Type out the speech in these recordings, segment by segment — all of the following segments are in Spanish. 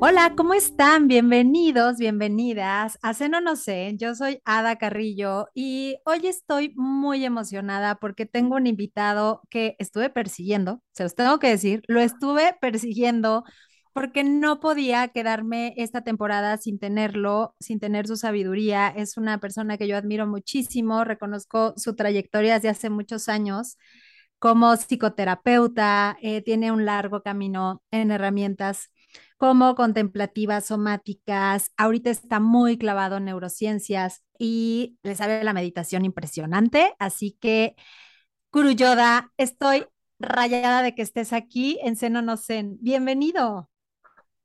Hola, ¿cómo están? Bienvenidos, bienvenidas a Ceno No sé. Yo soy Ada Carrillo y hoy estoy muy emocionada porque tengo un invitado que estuve persiguiendo, se los tengo que decir, lo estuve persiguiendo porque no podía quedarme esta temporada sin tenerlo, sin tener su sabiduría. Es una persona que yo admiro muchísimo, reconozco su trayectoria desde hace muchos años como psicoterapeuta, eh, tiene un largo camino en herramientas como contemplativas, somáticas, ahorita está muy clavado en neurociencias y le sabe la meditación impresionante, así que Guru Yoda, estoy rayada de que estés aquí en Seno No. Bienvenido.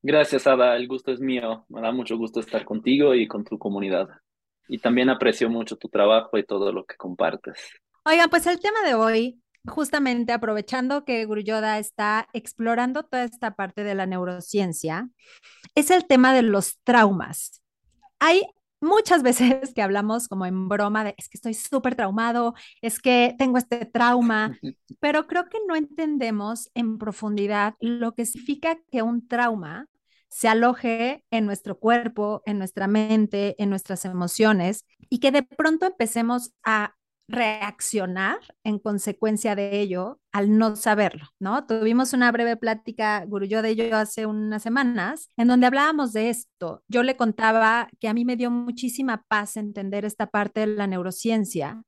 Gracias, Ada. El gusto es mío. Me da mucho gusto estar contigo y con tu comunidad. Y también aprecio mucho tu trabajo y todo lo que compartes. Oigan, pues el tema de hoy, justamente aprovechando que Yoda está explorando toda esta parte de la neurociencia, es el tema de los traumas. Hay muchas veces que hablamos como en broma de es que estoy súper traumado, es que tengo este trauma, pero creo que no entendemos en profundidad lo que significa que un trauma se aloje en nuestro cuerpo, en nuestra mente, en nuestras emociones y que de pronto empecemos a reaccionar en consecuencia de ello al no saberlo, ¿no? Tuvimos una breve plática, Gurullo de ello hace unas semanas, en donde hablábamos de esto. Yo le contaba que a mí me dio muchísima paz entender esta parte de la neurociencia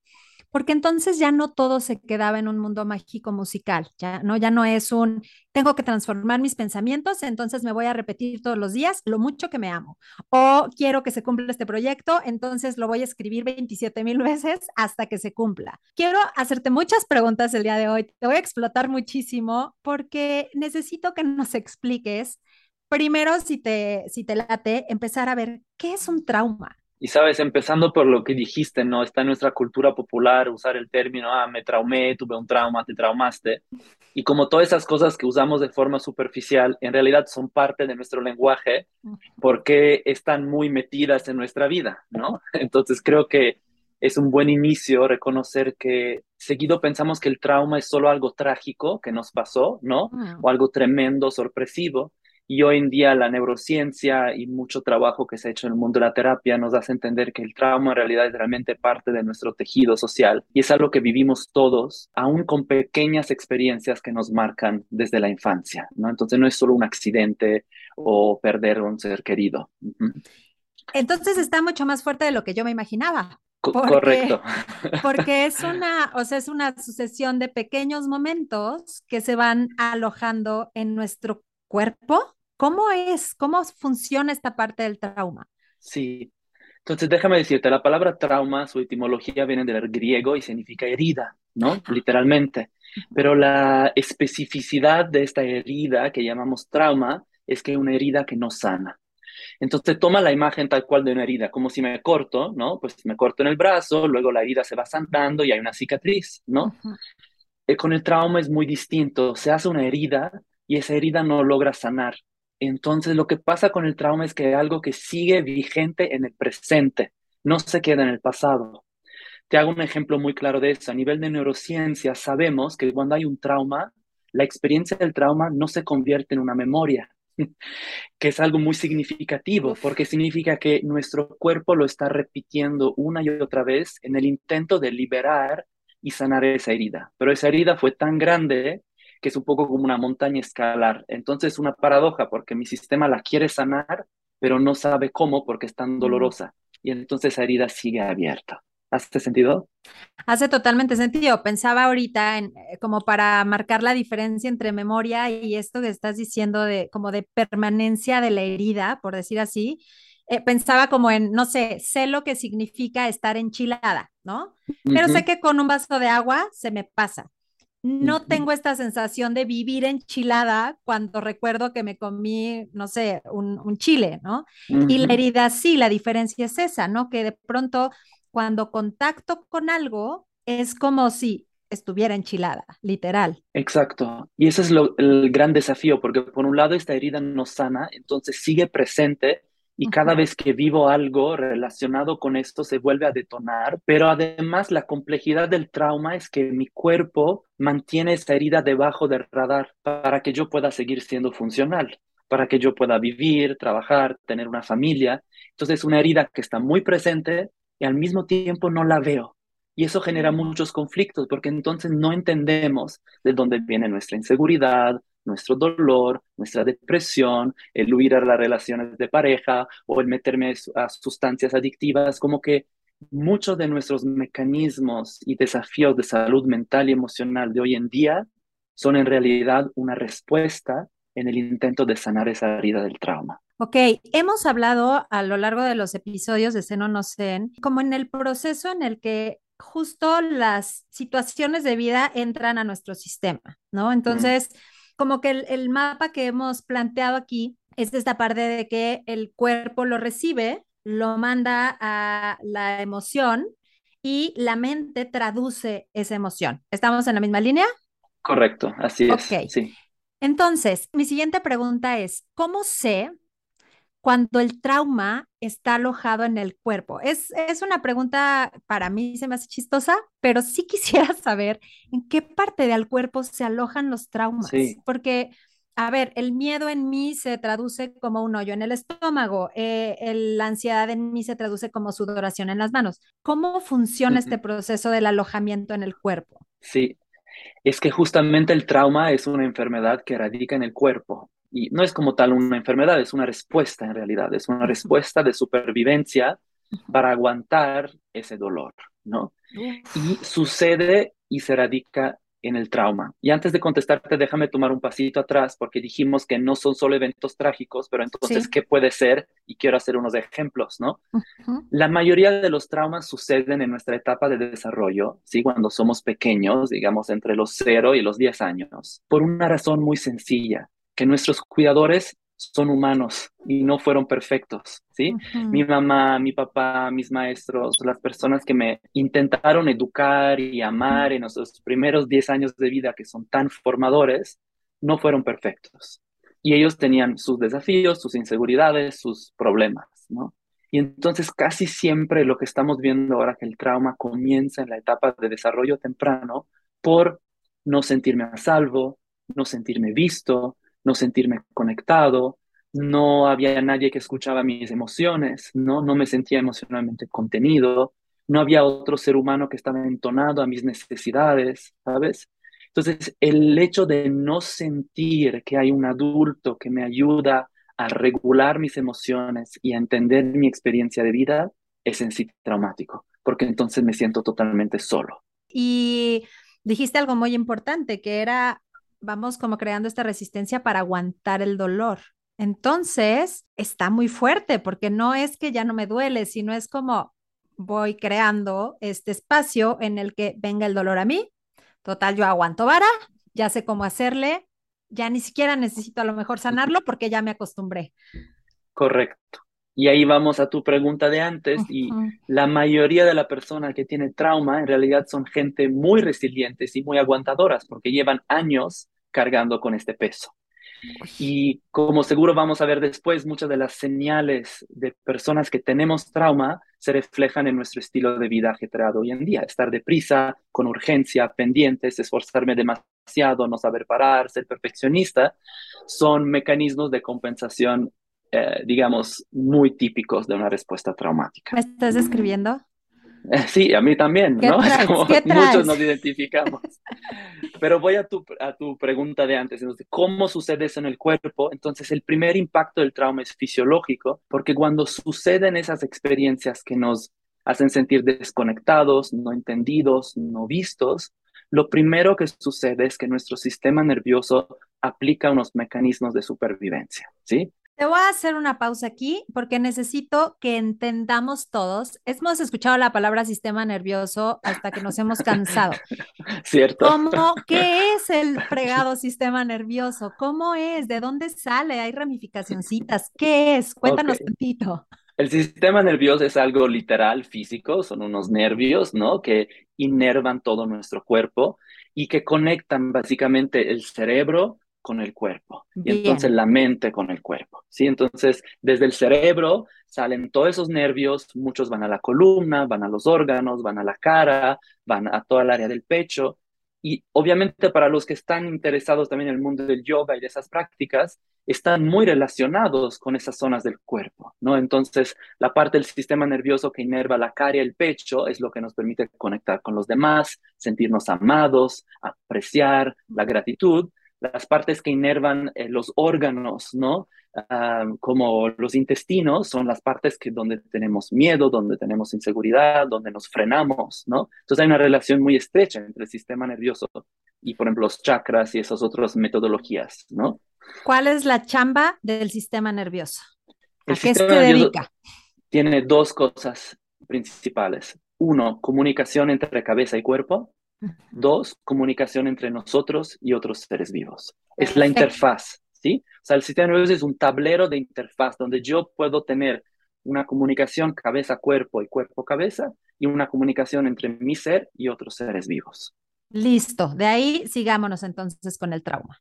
porque entonces ya no todo se quedaba en un mundo mágico musical, ya no, ya no es un, tengo que transformar mis pensamientos, entonces me voy a repetir todos los días lo mucho que me amo, o quiero que se cumpla este proyecto, entonces lo voy a escribir 27 mil veces hasta que se cumpla. Quiero hacerte muchas preguntas el día de hoy, te voy a explotar muchísimo porque necesito que nos expliques, primero, si te, si te late, empezar a ver qué es un trauma. Y sabes, empezando por lo que dijiste, ¿no? Está en nuestra cultura popular usar el término, ah, me traumé, tuve un trauma, te traumaste. Y como todas esas cosas que usamos de forma superficial, en realidad son parte de nuestro lenguaje porque están muy metidas en nuestra vida, ¿no? Entonces creo que es un buen inicio reconocer que seguido pensamos que el trauma es solo algo trágico que nos pasó, ¿no? O algo tremendo, sorpresivo. Y hoy en día la neurociencia y mucho trabajo que se ha hecho en el mundo de la terapia nos hace entender que el trauma en realidad es realmente parte de nuestro tejido social y es algo que vivimos todos, aún con pequeñas experiencias que nos marcan desde la infancia, ¿no? Entonces no es solo un accidente o perder un ser querido. Entonces está mucho más fuerte de lo que yo me imaginaba. Correcto. Porque es una, o sea, es una sucesión de pequeños momentos que se van alojando en nuestro cuerpo ¿Cómo es? ¿Cómo funciona esta parte del trauma? Sí. Entonces, déjame decirte, la palabra trauma, su etimología viene del griego y significa herida, ¿no? Literalmente. Pero la especificidad de esta herida que llamamos trauma es que es una herida que no sana. Entonces toma la imagen tal cual de una herida, como si me corto, ¿no? Pues me corto en el brazo, luego la herida se va sanando y hay una cicatriz, ¿no? Eh, con el trauma es muy distinto, se hace una herida y esa herida no logra sanar. Entonces, lo que pasa con el trauma es que es algo que sigue vigente en el presente, no se queda en el pasado. Te hago un ejemplo muy claro de eso. A nivel de neurociencia, sabemos que cuando hay un trauma, la experiencia del trauma no se convierte en una memoria, que es algo muy significativo, porque significa que nuestro cuerpo lo está repitiendo una y otra vez en el intento de liberar y sanar esa herida. Pero esa herida fue tan grande que es un poco como una montaña escalar. Entonces es una paradoja porque mi sistema la quiere sanar, pero no sabe cómo porque es tan dolorosa. Y entonces esa herida sigue abierta. ¿Hace sentido? Hace totalmente sentido. Pensaba ahorita en eh, como para marcar la diferencia entre memoria y esto que estás diciendo de como de permanencia de la herida, por decir así. Eh, pensaba como en, no sé, sé lo que significa estar enchilada, ¿no? Pero sé que con un vaso de agua se me pasa no tengo esta sensación de vivir enchilada cuando recuerdo que me comí, no sé, un, chile, ¿no? Y la herida sí, la diferencia es esa, ¿no? Que de pronto cuando contacto con algo es como si estuviera enchilada, literal. Exacto. Y ese es el gran desafío, porque por un lado esta herida no sana, entonces sigue presente y cada vez que vivo algo relacionado con esto se vuelve a detonar, pero además la complejidad del trauma es que mi cuerpo mantiene esa herida debajo del radar para que yo pueda seguir siendo funcional, para que yo pueda vivir, trabajar, tener una familia. Entonces, una herida que está muy presente y al mismo tiempo no la veo. Y eso genera muchos conflictos porque entonces no entendemos de dónde viene nuestra inseguridad, nuestro dolor, nuestra depresión, el huir a las relaciones de pareja o el meterme a sustancias adictivas, como que muchos de nuestros mecanismos y desafíos de salud mental y emocional de hoy en día son en realidad una respuesta en el intento de sanar esa herida del trauma. Ok, hemos hablado a lo largo de los episodios de Seno No Sen, como en el proceso en el que justo las situaciones de vida entran a nuestro sistema, ¿no? Entonces, como que el, mapa que hemos planteado aquí es esta parte de que el cuerpo lo recibe, lo manda a la emoción y la mente traduce esa emoción. ¿Estamos en la misma línea? Correcto, así es. Sí. Entonces, mi siguiente pregunta es, ¿cómo sé cuando el trauma está alojado en el cuerpo? Es, es una pregunta para mí se me hace chistosa, pero sí quisiera saber en qué parte del cuerpo se alojan los traumas, porque... A ver, el miedo en mí se traduce como un hoyo en el estómago, eh, la ansiedad en mí se traduce como sudoración en las manos. ¿Cómo funciona este proceso del alojamiento en el cuerpo? Sí, es que justamente el trauma es una enfermedad que radica en el cuerpo y no es como tal una enfermedad, es una respuesta en realidad, es una respuesta de supervivencia para aguantar ese dolor, ¿no? Y sucede y se radica en el trauma. Y antes de contestarte, déjame tomar un pasito atrás porque dijimos que no son solo eventos trágicos, pero entonces, ¿qué puede ser? Y quiero hacer unos ejemplos, ¿no? La mayoría de los traumas suceden en nuestra etapa de desarrollo, ¿sí? Cuando somos pequeños, digamos entre los 0 y los 10 años, por una razón muy sencilla, que nuestros cuidadores son humanos y no fueron perfectos, ¿sí? Mi mamá, mi papá, mis maestros, las personas que me intentaron educar y amar en esos primeros 10 años de vida que son tan formadores, no fueron perfectos. Y ellos tenían sus desafíos, sus inseguridades, sus problemas, ¿no? Y entonces casi siempre lo que estamos viendo ahora que el trauma comienza en la etapa de desarrollo temprano por no sentirme a salvo, no sentirme visto, no sentirme conectado, no había nadie que escuchaba mis emociones, ¿no? No me sentía emocionalmente contenido, no había otro ser humano que estaba entonado a mis necesidades, ¿sabes? Entonces, el hecho de no sentir que hay un adulto que me ayuda a regular mis emociones y a entender mi experiencia de vida es en sí traumático, porque entonces me siento totalmente solo. Y dijiste algo muy importante, que era vamos como creando esta resistencia para aguantar el dolor. Entonces, está muy fuerte porque no es que ya no me duele, sino es como voy creando este espacio en el que venga el dolor a mí. Total, yo aguanto vara, ya sé cómo hacerle, ya ni siquiera necesito a lo mejor sanarlo porque ya me acostumbré. Correcto. Y ahí vamos a tu pregunta de antes y la mayoría de la persona que tiene trauma en realidad son gente muy resilientes y muy aguantadoras porque llevan años cargando con este peso. Y como seguro vamos a ver después, muchas de las señales de personas que tenemos trauma se reflejan en nuestro estilo de vida ajetreado hoy en día. Estar deprisa, con urgencia, pendientes, esforzarme demasiado, no saber parar, ser perfeccionista, son mecanismos de compensación, eh, digamos, muy típicos de una respuesta traumática. ¿Me estás describiendo? Sí, a mí también, ¿no? como muchos nos identificamos. Pero voy a tu, a tu pregunta de antes, entonces, ¿cómo sucede eso en el cuerpo? Entonces, el primer impacto del trauma es fisiológico, porque cuando suceden esas experiencias que nos hacen sentir desconectados, no entendidos, no vistos, lo primero que sucede es que nuestro sistema nervioso aplica unos mecanismos de supervivencia, ¿sí? Te voy a hacer una pausa aquí porque necesito que entendamos todos. Hemos escuchado la palabra sistema nervioso hasta que nos hemos cansado. Cierto. ¿Cómo, ¿Qué es el fregado sistema nervioso? ¿Cómo es? ¿De dónde sale? ¿Hay ramificacioncitas? ¿Qué es? Cuéntanos un poquito. El sistema nervioso es algo literal, físico, son unos nervios, ¿no? Que inervan todo nuestro cuerpo y que conectan básicamente el cerebro con el cuerpo y entonces la mente con el cuerpo, ¿sí? Entonces, desde el cerebro salen todos esos nervios, muchos van a la columna, van a los órganos, van a la cara, van a toda el área del pecho y obviamente para los que están interesados también en el mundo del yoga y de esas prácticas, están muy relacionados con esas zonas del cuerpo, ¿no? Entonces, la parte del sistema nervioso que inerva la cara y el pecho es lo que nos permite conectar con los demás, sentirnos amados, apreciar la gratitud. Las partes que inervan eh, los órganos, ¿no? Ah, como los intestinos son las partes que donde tenemos miedo, donde tenemos inseguridad, donde nos frenamos, ¿no? Entonces hay una relación muy estrecha entre el sistema nervioso y, por ejemplo, los chakras y esas otras metodologías, ¿no? ¿Cuál es la chamba del sistema nervioso? ¿A qué se dedica? Tiene dos cosas principales. Uno, comunicación entre cabeza y cuerpo. Dos, comunicación entre nosotros y otros seres vivos. Es la interfaz, ¿sí? O sea, el sistema nervioso es un tablero de interfaz donde yo puedo tener una comunicación cabeza-cuerpo y cuerpo-cabeza y una comunicación entre mi ser y otros seres vivos. Listo, de ahí sigámonos entonces con el trauma.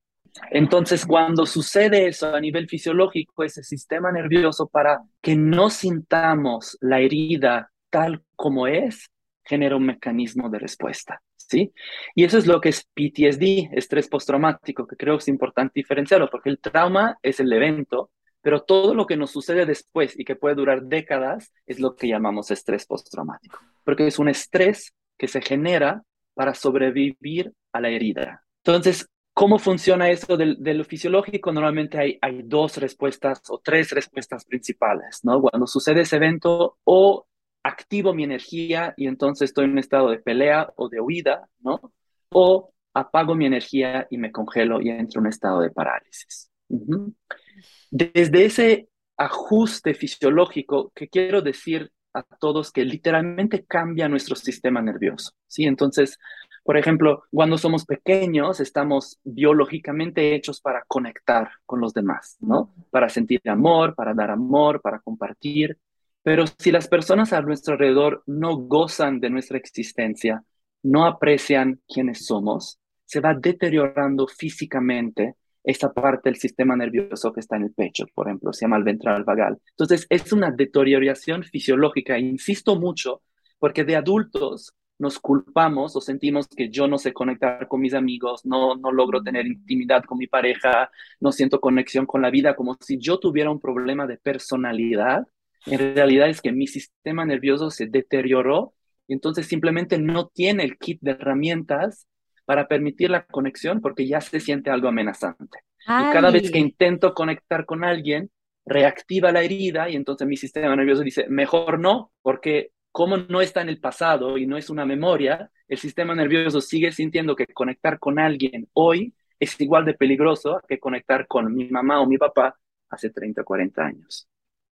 Entonces, cuando sucede eso a nivel fisiológico, ese sistema nervioso para que no sintamos la herida tal como es, genera un mecanismo de respuesta. ¿Sí? Y eso es lo que es PTSD, estrés postraumático, que creo que es importante diferenciarlo, porque el trauma es el evento, pero todo lo que nos sucede después y que puede durar décadas es lo que llamamos estrés postraumático, porque es un estrés que se genera para sobrevivir a la herida. Entonces, ¿Cómo funciona eso de, lo fisiológico? Normalmente hay, hay, dos respuestas o tres respuestas principales, ¿no? Cuando sucede ese evento, o activo mi energía y entonces estoy en un estado de pelea o de huida, ¿no? O apago mi energía y me congelo y entro en un estado de parálisis. Desde ese ajuste fisiológico que quiero decir a todos que literalmente cambia nuestro sistema nervioso, ¿sí? Entonces, por ejemplo, cuando somos pequeños, estamos biológicamente hechos para conectar con los demás, ¿no? Para sentir amor, para dar amor, para compartir. Pero si las personas a nuestro alrededor no gozan de nuestra existencia, no aprecian quiénes somos, se va deteriorando físicamente esa parte del sistema nervioso que está en el pecho, por ejemplo, se llama el ventral vagal. Entonces, es una deterioración fisiológica, insisto mucho, porque de adultos nos culpamos o sentimos que yo no sé conectar con mis amigos, no, no logro tener intimidad con mi pareja, no siento conexión con la vida, como si yo tuviera un problema de personalidad. En realidad es que mi sistema nervioso se deterioró y entonces simplemente no tiene el kit de herramientas para permitir la conexión porque ya se siente algo amenazante. Y cada vez que intento conectar con alguien, reactiva la herida y entonces mi sistema nervioso dice, mejor no, porque como no está en el pasado y no es una memoria, el sistema nervioso sigue sintiendo que conectar con alguien hoy es igual de peligroso que conectar con mi mamá o mi papá hace 30 o 40 años.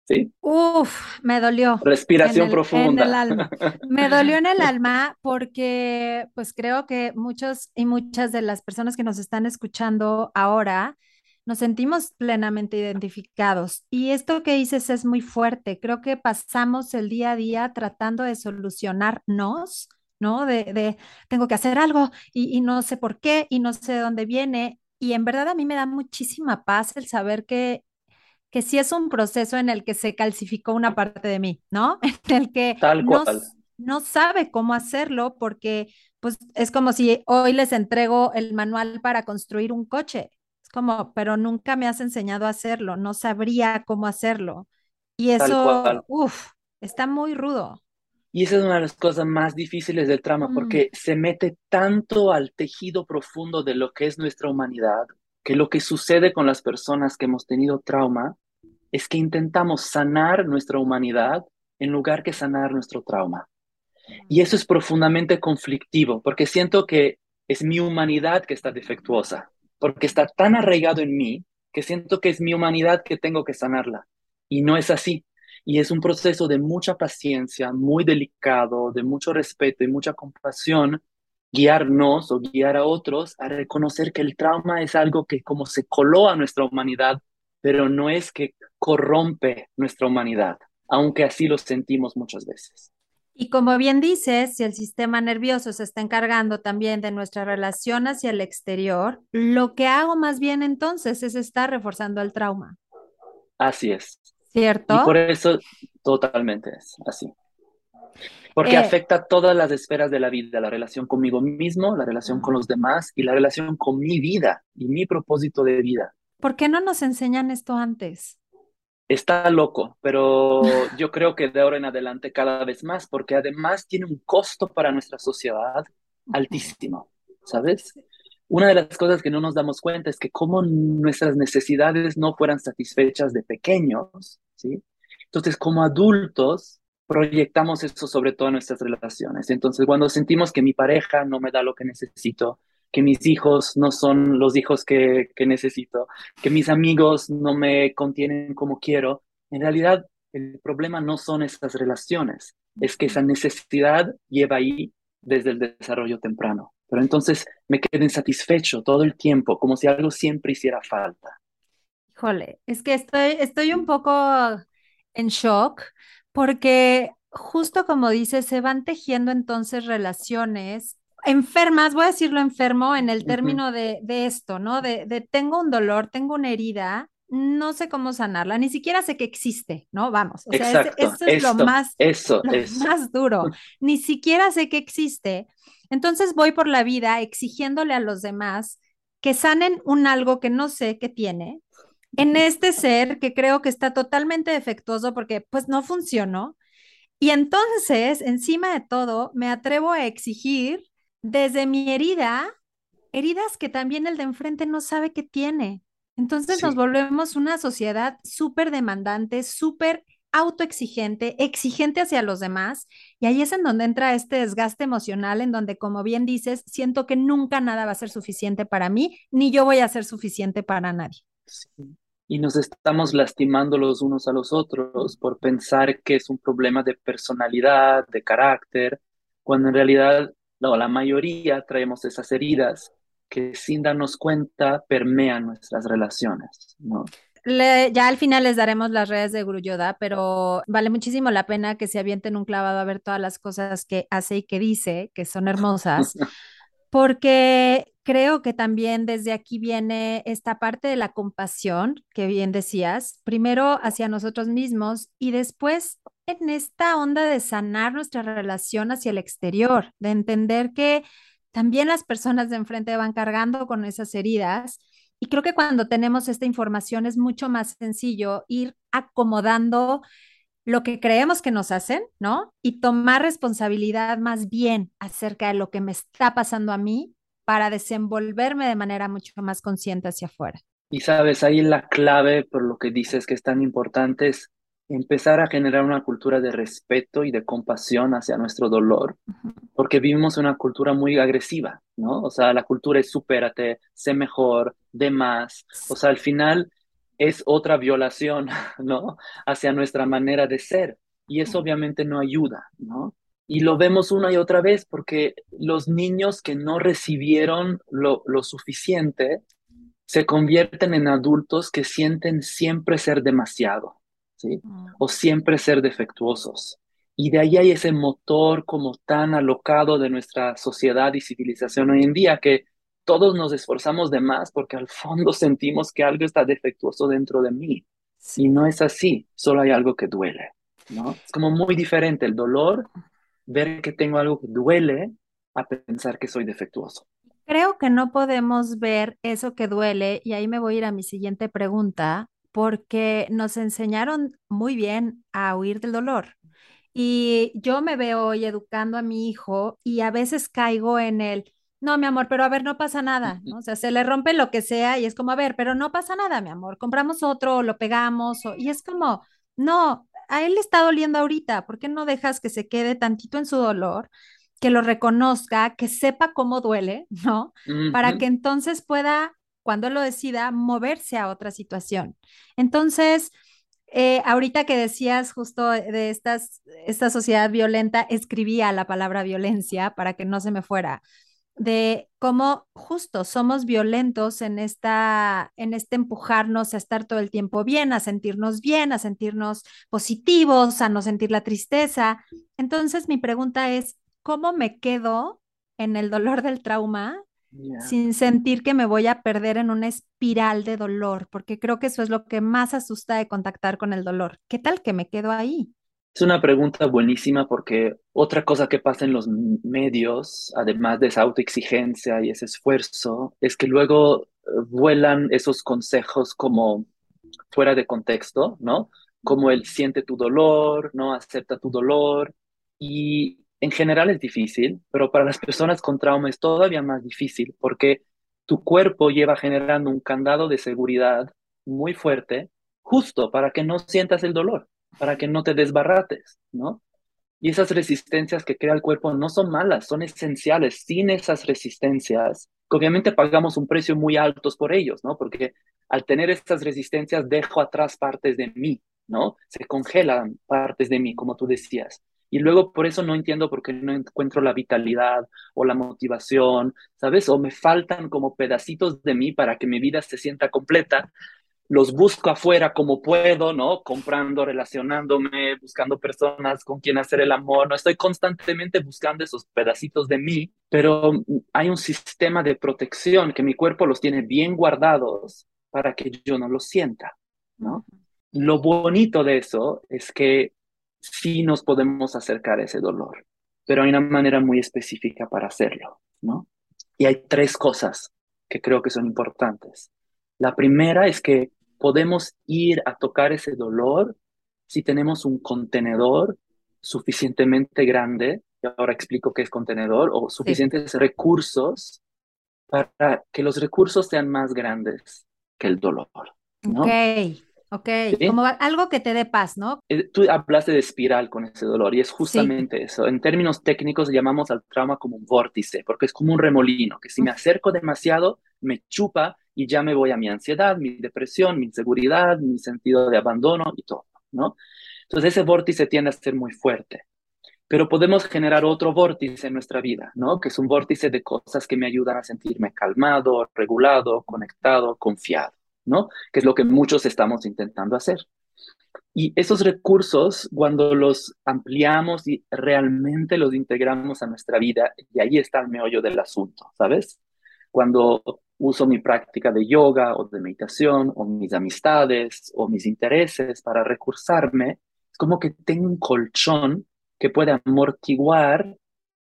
¿Sí? Uf, me dolió. Respiración profunda. En el alma. Me dolió en el alma porque pues creo que muchos y muchas de las personas que nos están escuchando ahora nos sentimos plenamente identificados. Y esto que dices es muy fuerte. Creo que pasamos el día a día tratando de solucionarnos, ¿no? De, tengo que hacer algo y, no sé por qué y no sé de dónde viene. Y en verdad a mí me da muchísima paz el saber que, que sí es un proceso en el que se calcificó una parte de mí, ¿no? En el que no, no sabe cómo hacerlo porque pues es como si hoy les entrego el manual para construir un coche como, pero nunca me has enseñado a hacerlo, no sabría cómo hacerlo. Y eso, uff, está muy rudo. Y esa es una de las cosas más difíciles del trauma, mm. porque se mete tanto al tejido profundo de lo que es nuestra humanidad, que lo que sucede con las personas que hemos tenido trauma es que intentamos sanar nuestra humanidad en lugar que sanar nuestro trauma. Y eso es profundamente conflictivo, porque siento que es mi humanidad que está defectuosa porque está tan arraigado en mí que siento que es mi humanidad que tengo que sanarla. Y no es así. Y es un proceso de mucha paciencia, muy delicado, de mucho respeto y mucha compasión, guiarnos o guiar a otros a reconocer que el trauma es algo que como se coló a nuestra humanidad, pero no es que corrompe nuestra humanidad, aunque así lo sentimos muchas veces. Y como bien dices, si el sistema nervioso se está encargando también de nuestra relación hacia el exterior, lo que hago más bien entonces es estar reforzando el trauma. Así es. ¿Cierto? Y por eso totalmente es así. Porque Eh, afecta todas las esferas de la vida, la relación conmigo mismo, la relación con los demás y la relación con mi vida y mi propósito de vida. ¿por qué no nos enseñan esto antes? Está loco, pero yo creo que de ahora en adelante cada vez más, porque además tiene un costo para nuestra sociedad altísimo, ¿sabes? Una de las cosas que no nos damos cuenta es que como nuestras necesidades no fueran satisfechas de pequeños, ¿sí? Entonces, como adultos, proyectamos eso sobre todas nuestras relaciones. Entonces, cuando sentimos que mi pareja no me da lo que necesito, que mis hijos no son los hijos que, que necesito, que mis amigos no me contienen como quiero, en realidad el problema no son esas relaciones, es que esa necesidad lleva ahí desde el desarrollo temprano. Pero entonces me quedo insatisfecho todo el tiempo, como si algo siempre hiciera falta. Híjole, es que estoy, estoy un poco en shock porque justo como dices, se van tejiendo entonces relaciones enfermas, voy a decirlo enfermo en el término de, de esto, ¿no? De, de tengo un dolor, tengo una herida, no sé cómo sanarla, ni siquiera sé que existe, ¿no? Vamos, o sea, Exacto, eso es lo más, eso, lo eso. más duro, ni siquiera sé que existe. Entonces voy por la vida exigiéndole a los demás que sanen un algo que no sé que tiene en este ser que creo que está totalmente defectuoso porque pues no funcionó. Y entonces, encima de todo, me atrevo a exigir desde mi herida, heridas que también el de enfrente no sabe que tiene. Entonces nos volvemos una sociedad súper demandante, súper autoexigente, exigente hacia los demás, y ahí es en donde entra este desgaste emocional, en donde, como bien dices, siento que nunca nada va a ser suficiente para mí, ni yo voy a ser suficiente para nadie. sí. Y nos estamos lastimando los unos a los otros por pensar que es un problema de personalidad, de carácter, cuando en realidad no, la mayoría traemos esas heridas que sin darnos cuenta permean nuestras relaciones, ¿no? Le- ya al final les daremos las redes de Gruyoda, pero vale muchísimo la pena que se avienten un clavado a ver todas las cosas que hace y que dice, que son hermosas, porque creo que también desde aquí viene esta parte de la compasión que bien decías, primero hacia nosotros mismos y después en esta onda de sanar nuestra relación hacia el exterior, de entender que también las personas de enfrente van cargando con esas heridas. Y creo que cuando tenemos esta información es mucho más sencillo ir acomodando lo que creemos que nos hacen, ¿no? Y tomar responsabilidad más bien acerca de lo que me está pasando a mí para desenvolverme de manera mucho más consciente hacia afuera. Y sabes, ahí la clave por lo que dices que es tan importante es empezar a generar una cultura de respeto y de compasión hacia nuestro dolor porque vivimos una cultura muy agresiva, ¿no? O sea, la cultura es supérate, sé mejor, de más. O sea, al final es otra violación, ¿no? Hacia nuestra manera de ser. Y eso obviamente no ayuda, ¿no? Y lo vemos una y otra vez porque los niños que no recibieron lo, lo suficiente se convierten en adultos que sienten siempre ser demasiado, ¿sí? O siempre ser defectuosos. Y de ahí hay ese motor como tan alocado de nuestra sociedad y civilización hoy en día que todos nos esforzamos de más porque al fondo sentimos que algo está defectuoso dentro de mí. Y Sí. no es así, solo hay algo que duele, ¿no? Es como muy diferente el dolor, ver que tengo algo que duele, a pensar que soy defectuoso. Creo que no podemos ver eso que duele, y ahí me voy a ir a mi siguiente pregunta, porque nos enseñaron muy bien a huir del dolor. Y yo me veo hoy educando a mi hijo y a veces caigo en el, no, mi amor, pero a ver, no pasa nada, ¿no? O sea, se le rompe lo que sea y es como, a ver, pero no pasa nada, mi amor, compramos otro, lo pegamos, o... y es como, no, a él le está doliendo ahorita, ¿por qué no dejas que se quede tantito en su dolor, que lo reconozca, que sepa cómo duele, ¿no? Para que entonces pueda, cuando lo decida, moverse a otra situación. Entonces... Eh, ahorita que decías justo de estas, esta sociedad violenta, escribía la palabra violencia para que no se me fuera, de cómo justo somos violentos en esta, en este empujarnos a estar todo el tiempo bien, a sentirnos bien, a sentirnos positivos, a no sentir la tristeza. Entonces, mi pregunta es, ¿cómo me quedo en el dolor del trauma Sin sentir que me voy a perder en una espiral de dolor, porque creo que eso es lo que más asusta de contactar con el dolor. ¿Qué tal que me quedo ahí? Es una pregunta buenísima porque otra cosa que pasa en los medios, además de esa autoexigencia y ese esfuerzo, es que luego eh, vuelan esos consejos como fuera de contexto, ¿no? Como el siente tu dolor, ¿no? Acepta tu dolor. Y en general es difícil, pero para las personas con trauma es todavía más difícil porque tu cuerpo lleva generando un candado de seguridad muy fuerte justo para que no sientas el dolor para que no te desbarrates, ¿no? Y esas resistencias que crea el cuerpo no son malas, son esenciales. Sin esas resistencias, obviamente pagamos un precio muy alto por ellos, ¿no? Porque al tener estas resistencias dejo atrás partes de mí, ¿no? Se congelan partes de mí, como tú decías. Y luego por eso no entiendo por qué no encuentro la vitalidad o la motivación, ¿sabes? O me faltan como pedacitos de mí para que mi vida se sienta completa, los busco afuera como puedo, ¿no? Comprando, relacionándome, buscando personas con quien hacer el amor, ¿no? Estoy constantemente buscando esos pedacitos de mí, pero hay un sistema de protección que mi cuerpo los tiene bien guardados para que yo no los sienta, ¿no? Lo bonito de eso es que sí nos podemos acercar a ese dolor, pero hay una manera muy específica para hacerlo, ¿no? Y hay tres cosas que creo que son importantes. La primera es que podemos ir a tocar ese dolor si tenemos un contenedor suficientemente grande, y ahora explico qué es contenedor, o suficientes recursos para que los recursos sean más grandes que el dolor. ¿no? Ok, como algo que te dé paz, ¿no? Eh, tú hablaste de espiral con ese dolor y es justamente eso. En términos técnicos llamamos al trauma como un vórtice, porque es como un remolino, que si me acerco demasiado, me chupa y ya me voy a mi ansiedad, mi depresión, mi inseguridad, mi sentido de abandono y todo, ¿no? Entonces ese vórtice tiende a ser muy fuerte. Pero podemos generar otro vórtice en nuestra vida, ¿no? Que es un vórtice de cosas que me ayudan a sentirme calmado, regulado, conectado, confiado, ¿no? Que es lo que muchos estamos intentando hacer. Y esos recursos, cuando los ampliamos y realmente los integramos a nuestra vida, y ahí está el meollo del asunto, ¿sabes? Cuando uso mi práctica de yoga o de meditación o mis amistades o mis intereses para recursarme, es como que tengo un colchón que puede amortiguar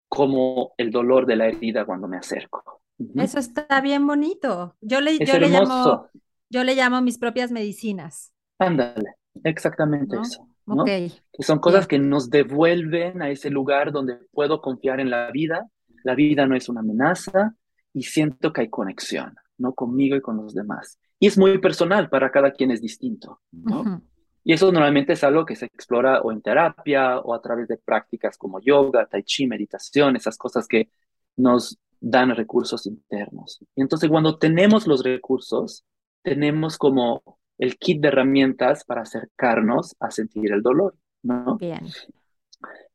como el dolor de la herida cuando me acerco. Eso está bien bonito. Yo le, yo le llamo, yo le llamo mis propias medicinas. Ándale, exactamente eso. Que son cosas que nos devuelven a ese lugar donde puedo confiar en la vida. La vida no es una amenaza, y siento que hay conexión, ¿no? Conmigo y con los demás. Y es muy personal, para cada quien es distinto, ¿no? Y eso normalmente es algo que se explora o en terapia o a través de prácticas como yoga, tai chi, meditación, esas cosas que nos dan recursos internos. Y entonces cuando tenemos los recursos, tenemos como el kit de herramientas para acercarnos a sentir el dolor, ¿no? Bien.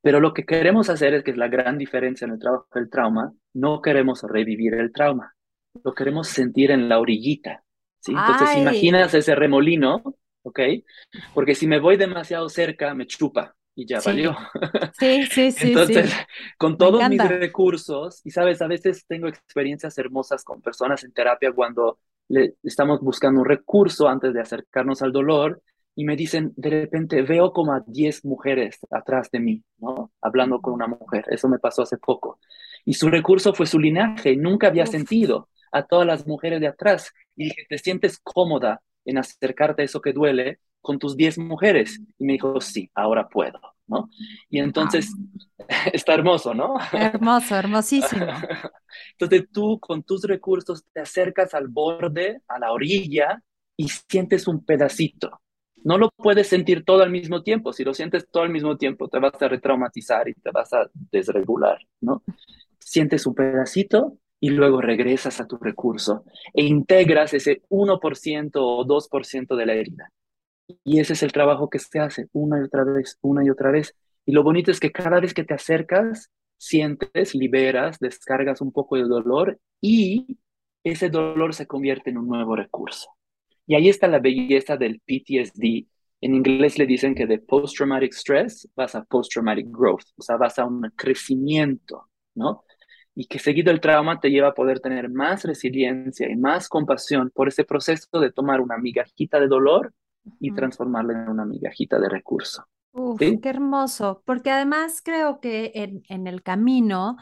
Pero lo que queremos hacer es que es la gran diferencia en el trabajo del trauma, no queremos revivir el trauma, lo queremos sentir en la orillita, ¿sí? Entonces imaginas ese remolino, ¿ok? Porque si me voy demasiado cerca, me chupa y ya valió. Sí, sí, sí. Entonces, con todos mis recursos, y sabes, a veces tengo experiencias hermosas con personas en terapia cuando le, estamos buscando un recurso antes de acercarnos al dolor y me dicen, de repente veo como a 10 mujeres atrás de mí, ¿no? Hablando con una mujer. Eso me pasó hace poco. Y su recurso fue su linaje. Nunca había sentido a todas las mujeres de atrás. Y dije, ¿te sientes cómoda en acercarte a eso que duele con tus 10 mujeres? Y me dijo, sí, ahora puedo, ¿no? Y entonces, está hermoso, ¿no? Hermoso, hermosísimo. Entonces tú con tus recursos te acercas al borde, a la orilla, y sientes un pedacito no lo puedes sentir todo al mismo tiempo. Si lo sientes todo al mismo tiempo, te vas a retraumatizar y te vas a desregular, ¿no? Sientes un pedacito y luego regresas a tu recurso e integras ese 1% o 2% de la herida. Y ese es el trabajo que se hace una y otra vez, una y otra vez. Y lo bonito es que cada vez que te acercas, sientes, liberas, descargas un poco de dolor y ese dolor se convierte en un nuevo recurso. Y ahí está la belleza del PTSD. En inglés le dicen que de post-traumatic stress vas a post-traumatic growth, o sea, vas a un crecimiento, ¿no? Y que seguido el trauma te lleva a poder tener más resiliencia y más compasión por ese proceso de tomar una migajita de dolor y transformarla en una migajita de recurso. Uf, qué hermoso, porque además creo que en, en el camino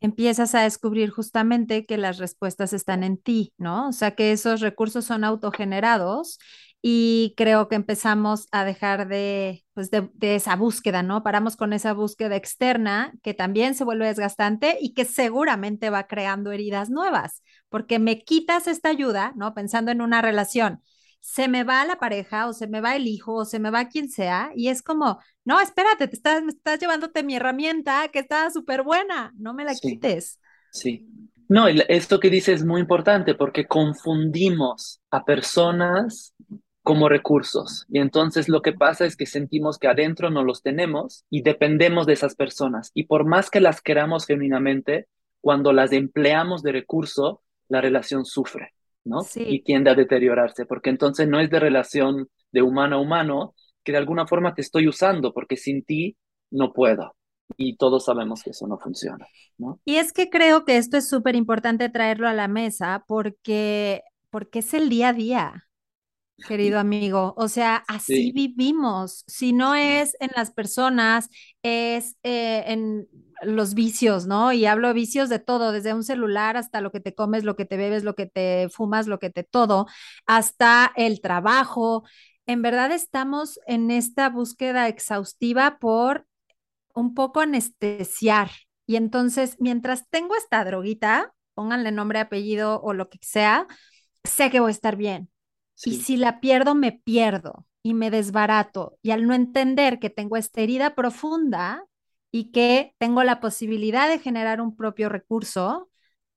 empiezas a descubrir justamente que las respuestas están en ti, ¿no? O sea, que esos recursos son autogenerados y creo que empezamos a dejar de, pues de, de, esa búsqueda, ¿no? Paramos con esa búsqueda externa que también se vuelve desgastante y que seguramente va creando heridas nuevas, porque me quitas esta ayuda, ¿no? Pensando en una relación se me va la pareja o se me va el hijo o se me va quien sea y es como, no, espérate, te estás, me estás llevándote mi herramienta que está súper buena, no me la quites. Sí. No, esto que dices es muy importante porque confundimos a personas como recursos. Y entonces lo que pasa es que sentimos que adentro no los tenemos y dependemos de esas personas. Y por más que las queramos genuinamente, cuando las empleamos de recurso, la relación sufre. ¿No? Y tiende a deteriorarse, porque entonces no es de relación de humano a humano, que de alguna forma te estoy usando, porque sin ti no puedo. Y todos sabemos que eso no funciona, ¿no? Y es que creo que esto es súper importante traerlo a la mesa porque, porque es el día a día querido amigo. O sea, así vivimos. Si no es en las personas, es eh, en los vicios, ¿no? Y hablo de vicios de todo, desde un celular hasta lo que te comes, lo que te bebes, lo que te fumas, lo que te todo, hasta el trabajo. En verdad estamos en esta búsqueda exhaustiva por un poco anestesiar. Y entonces, mientras tengo esta droguita, pónganle nombre, apellido o lo que sea, sé que voy a estar bien y si la pierdo, me pierdo y me desbarato. Y al no entender que tengo esta herida profunda y que tengo la posibilidad de generar un propio recurso,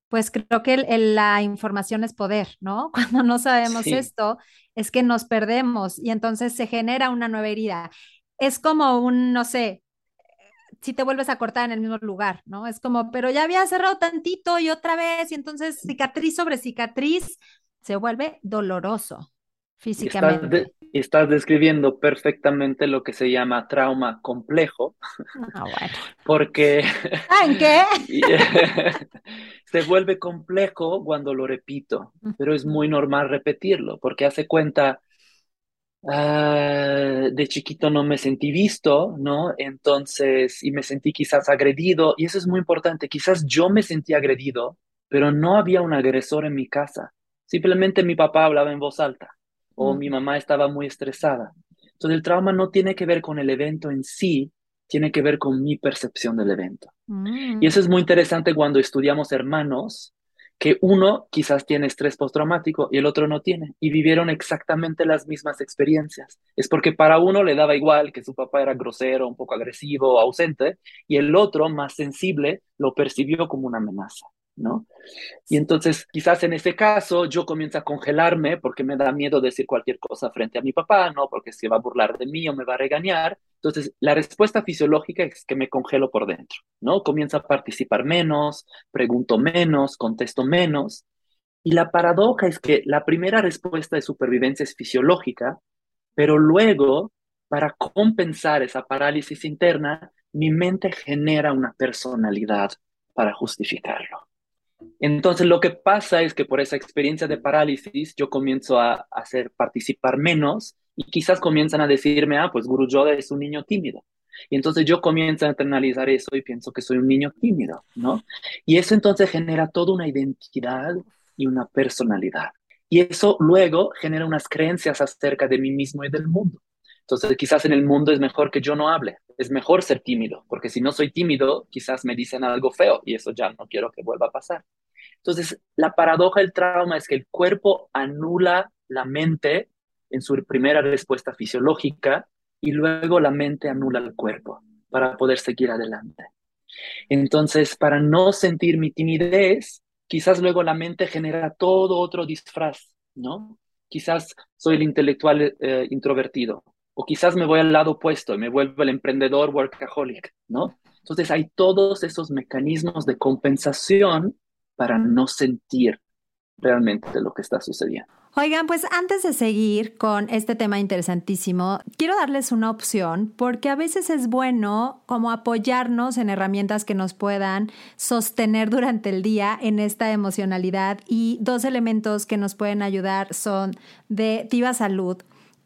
pues creo que la información es poder, ¿no? Cuando no sabemos esto, es que nos perdemos y entonces se genera una nueva herida. Es como un, no sé, si te vuelves a cortar en el mismo lugar, ¿no? Es como, pero ya había cerrado tantito y otra vez, y entonces cicatriz sobre cicatriz, se vuelve doloroso físicamente. Estás, describiendo perfectamente lo que se llama trauma complejo. Ah, bueno. Porque. ¿En qué? se vuelve complejo cuando lo repito, pero es muy normal repetirlo, porque hace cuenta. Ah, de chiquito no me sentí visto, ¿no? Entonces, y me sentí quizás agredido, y eso es muy importante, quizás yo me sentí agredido, pero no había un agresor en mi casa. Simplemente mi papá hablaba en voz alta o mi mamá estaba muy estresada. Entonces el trauma no tiene que ver con el evento en sí, tiene que ver con mi percepción del evento. Y eso es muy interesante cuando estudiamos hermanos, que uno quizás tiene estrés postraumático y el otro no tiene, y vivieron exactamente las mismas experiencias. Es porque para uno le daba igual que su papá era grosero, un poco agresivo, ausente, y el otro, más sensible, lo percibió como una amenaza. ¿No? Y entonces, quizás en ese caso, yo comienzo a congelarme porque me da miedo decir cualquier cosa frente a mi papá, ¿no? Porque se va a burlar de mí o me va a regañar. Entonces, la respuesta fisiológica es que me congelo por dentro, ¿no? Comienzo a participar menos, pregunto menos, contesto menos. Y la paradoja es que la primera respuesta de supervivencia es fisiológica, pero luego, para compensar esa parálisis interna, mi mente genera una personalidad para justificarlo. Entonces lo que pasa es que por esa experiencia de parálisis yo comienzo a, hacer participar menos y quizás comienzan a decirme, ah, pues Guru Yoda es un niño tímido. Y entonces yo comienzo a internalizar eso y pienso que soy un niño tímido, ¿no? Y eso entonces genera toda una identidad y una personalidad. Y eso luego genera unas creencias acerca de mí mismo y del mundo. Entonces, quizás en el mundo es mejor que yo no hable, es mejor ser tímido, porque si no soy tímido, quizás me dicen algo feo y eso ya no quiero que vuelva a pasar. Entonces, la paradoja del trauma es que el cuerpo anula la mente en su primera respuesta fisiológica y luego la mente anula el cuerpo para poder seguir adelante. Entonces, para no sentir mi timidez, quizás luego la mente genera todo otro disfraz, ¿no? Quizás soy el intelectual eh, introvertido, o quizás me voy al lado opuesto y me vuelvo el emprendedor workaholic, ¿no? Entonces hay todos esos mecanismos de compensación para no sentir realmente lo que está sucediendo. Oigan, pues antes de seguir con este tema interesantísimo, quiero darles una opción porque a veces es bueno como apoyarnos en herramientas que nos puedan sostener durante el día en esta emocionalidad y dos elementos que nos pueden ayudar son de Tiva Salud,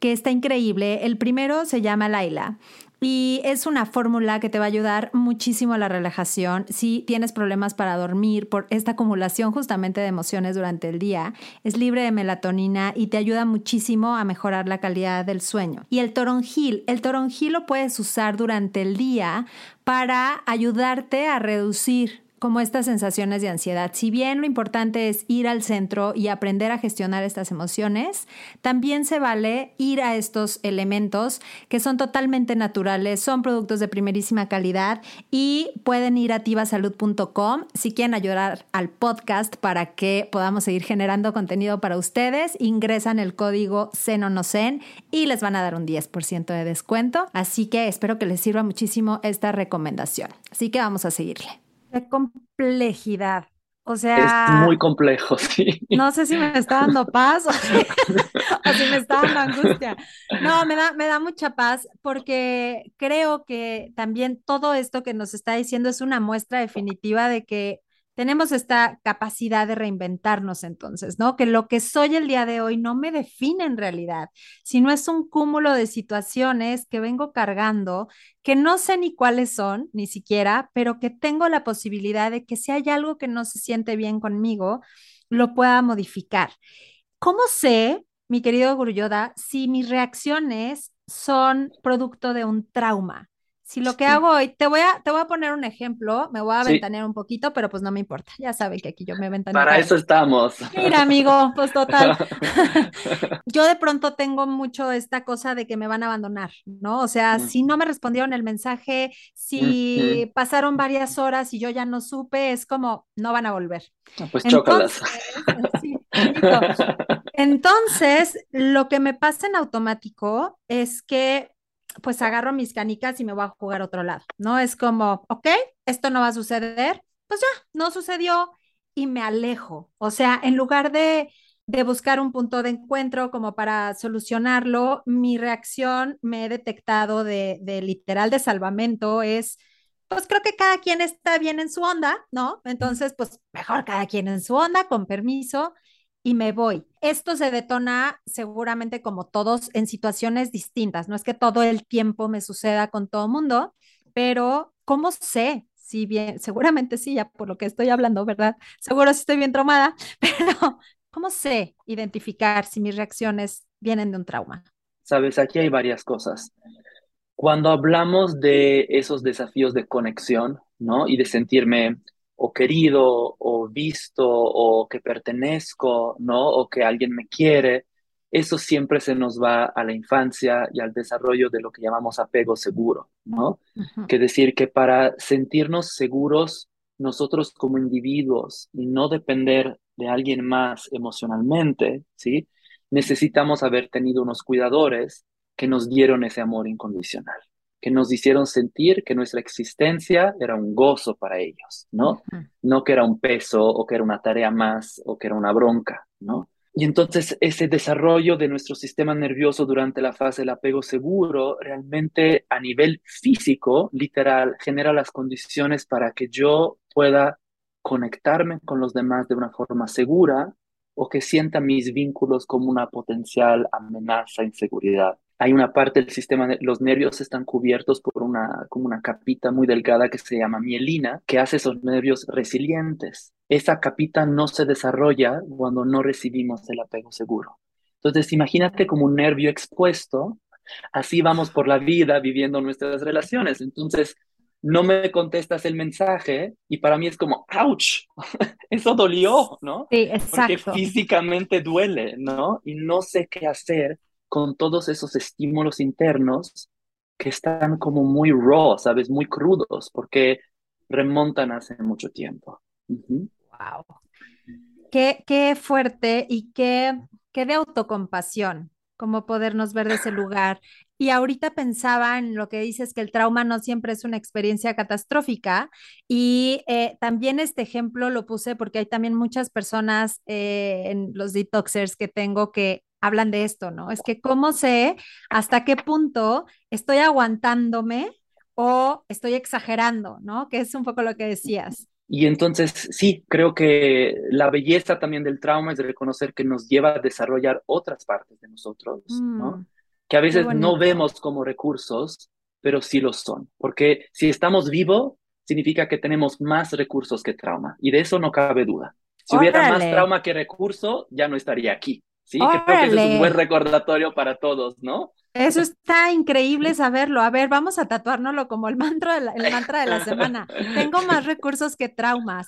que está increíble. El primero se llama Laila. Y es una fórmula que te va a ayudar muchísimo a la relajación. Si tienes problemas para dormir por esta acumulación justamente de emociones durante el día, es libre de melatonina y te ayuda muchísimo a mejorar la calidad del sueño. Y el toronjil, el toronjil lo puedes usar durante el día para ayudarte a reducir como estas sensaciones de ansiedad. Si bien lo importante es ir al centro y aprender a gestionar estas emociones, también se vale ir a estos elementos que son totalmente naturales, son productos de primerísima calidad y pueden ir a tivasalud.com si quieren ayudar al podcast para que podamos seguir generando contenido para ustedes. Ingresan el código CENONOCEN y les van a dar un 10% de descuento. Así que espero que les sirva muchísimo esta recomendación. Así que vamos a seguirle. Qué complejidad. O sea. Es muy complejo, sí. No sé si me está dando paz o, si me está dando angustia. No, me da, me da mucha paz porque creo que también todo esto que nos está diciendo es una muestra definitiva de que tenemos esta capacidad de reinventarnos entonces, ¿no? Que lo que soy el día de hoy no me define en realidad, sino es un cúmulo de situaciones que vengo cargando, que no sé ni cuáles son, ni siquiera, pero que tengo la posibilidad de que si hay algo que no se siente bien conmigo, lo pueda modificar. ¿Cómo sé, mi querido Guryoda, si mis reacciones son producto de un trauma? Si lo que hago hoy, te voy a, te voy a poner un ejemplo, me voy a ventanear un poquito, pero pues no me importa. Ya saben que aquí yo me ventaneo. Para eso estamos. Mira, amigo, pues total. yo de pronto tengo mucho esta cosa de que me van a abandonar, ¿no? O sea, si no me respondieron el mensaje, si pasaron varias horas y yo ya no supe, es como, no van a volver. Pues chócalas. Entonces, lo que me pasa en automático es que pues agarro mis canicas y me voy a jugar a otro lado, ¿no? Es como, ok, esto no va a suceder, pues ya, no sucedió y me alejo. O sea, en lugar de, de buscar un punto de encuentro como para solucionarlo, mi reacción me he detectado de, de literal de salvamento es, pues creo que cada quien está bien en su onda, ¿no? Entonces, pues mejor cada quien en su onda, con permiso y me voy. Esto se detona seguramente como todos en situaciones distintas. No es que todo el tiempo me suceda con todo mundo, pero ¿cómo sé? Si bien, seguramente sí, ya por lo que estoy hablando, ¿verdad? Seguro sí estoy bien traumada, pero ¿cómo sé identificar si mis reacciones vienen de un trauma? Sabes, aquí hay varias cosas. Cuando hablamos de esos desafíos de conexión, ¿no? Y de sentirme o querido o visto o que pertenezco, ¿no? O que alguien me quiere, eso siempre se nos va a la infancia y al desarrollo de lo que llamamos apego seguro, ¿no? Que decir que para sentirnos seguros nosotros como individuos y no depender de alguien más emocionalmente, ¿sí? Necesitamos haber tenido unos cuidadores que nos dieron ese amor incondicional que nos hicieron sentir que nuestra existencia era un gozo para ellos, ¿no? No que era un peso o que era una tarea más o que era una bronca, ¿no? Y entonces ese desarrollo de nuestro sistema nervioso durante la fase del apego seguro realmente a nivel físico, literal, genera las condiciones para que yo pueda conectarme con los demás de una forma segura o que sienta mis vínculos como una potencial amenaza, inseguridad hay una parte del sistema, los nervios están cubiertos por una, como una capita muy delgada que se llama mielina, que hace esos nervios resilientes. Esa capita no se desarrolla cuando no recibimos el apego seguro. Entonces, imagínate como un nervio expuesto, así vamos por la vida viviendo nuestras relaciones. Entonces, no me contestas el mensaje y para mí es como, ouch, eso dolió, ¿no? Sí, exacto. Porque físicamente duele, ¿no? Y no sé qué hacer con todos esos estímulos internos que están como muy raw, ¿sabes? Muy crudos, porque remontan hace mucho tiempo. Wow. Qué, qué fuerte y qué, qué de autocompasión, como podernos ver de ese lugar. Y ahorita pensaba en lo que dices, que el trauma no siempre es una experiencia catastrófica. Y eh, también este ejemplo lo puse porque hay también muchas personas eh, en los detoxers que tengo que hablan de esto, ¿no? Es que cómo sé hasta qué punto estoy aguantándome o estoy exagerando, ¿no? Que es un poco lo que decías. Y entonces, sí, creo que la belleza también del trauma es reconocer que nos lleva a desarrollar otras partes de nosotros, ¿no? Mm, que a veces no vemos como recursos, pero sí lo son, porque si estamos vivos, significa que tenemos más recursos que trauma, y de eso no cabe duda. Si hubiera más trauma que recurso, ya no estaría aquí. Sí, creo que ese es un buen recordatorio para todos, ¿no? Eso está increíble saberlo. A ver, vamos a tatuárnoslo como el mantra de la, el mantra de la semana. Tengo más recursos que traumas.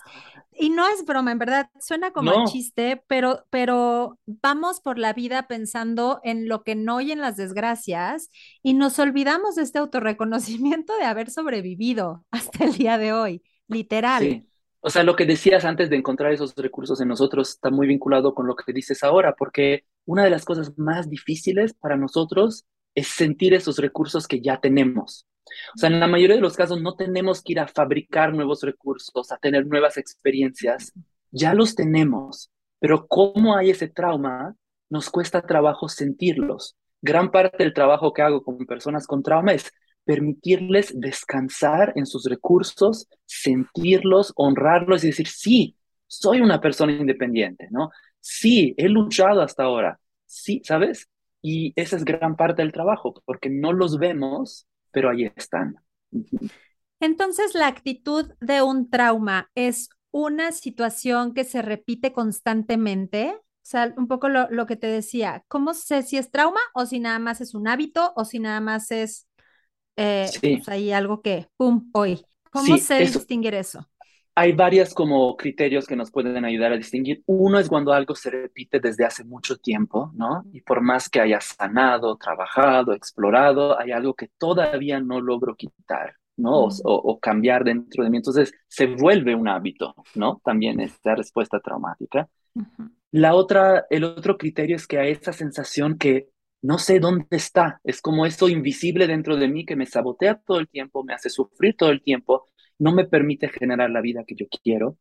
Y no es broma, en verdad, suena como un chiste, pero, pero vamos por la vida pensando en lo que no y en las desgracias y nos olvidamos de este autorreconocimiento de haber sobrevivido hasta el día de hoy, literal. Sí. O sea, lo que decías antes de encontrar esos recursos en nosotros está muy vinculado con lo que dices ahora, porque una de las cosas más difíciles para nosotros es sentir esos recursos que ya tenemos. O sea, en la mayoría de los casos no tenemos que ir a fabricar nuevos recursos, a tener nuevas experiencias, ya los tenemos, pero como hay ese trauma, nos cuesta trabajo sentirlos. Gran parte del trabajo que hago con personas con trauma es permitirles descansar en sus recursos, sentirlos, honrarlos y decir, sí, soy una persona independiente, ¿no? Sí, he luchado hasta ahora, sí, ¿sabes? Y esa es gran parte del trabajo, porque no los vemos, pero ahí están. Entonces, la actitud de un trauma es una situación que se repite constantemente. O sea, un poco lo, que te decía, ¿cómo sé si es trauma o si nada más es un hábito o si nada más es eh, pues ahí algo que, ¡pum!, hoy. ¿Cómo sé distinguir eso? hay varias como criterios que nos pueden ayudar a distinguir. Uno es cuando algo se repite desde hace mucho tiempo, ¿no? Y por más que haya sanado, trabajado, explorado, hay algo que todavía no logro quitar, ¿no? O, cambiar dentro de mí. Entonces se vuelve un hábito, ¿no? También esta respuesta traumática. La otra, el otro criterio es que hay esa sensación que no sé dónde está. Es como eso invisible dentro de mí que me sabotea todo el tiempo, me hace sufrir todo el tiempo no me permite generar la vida que yo quiero.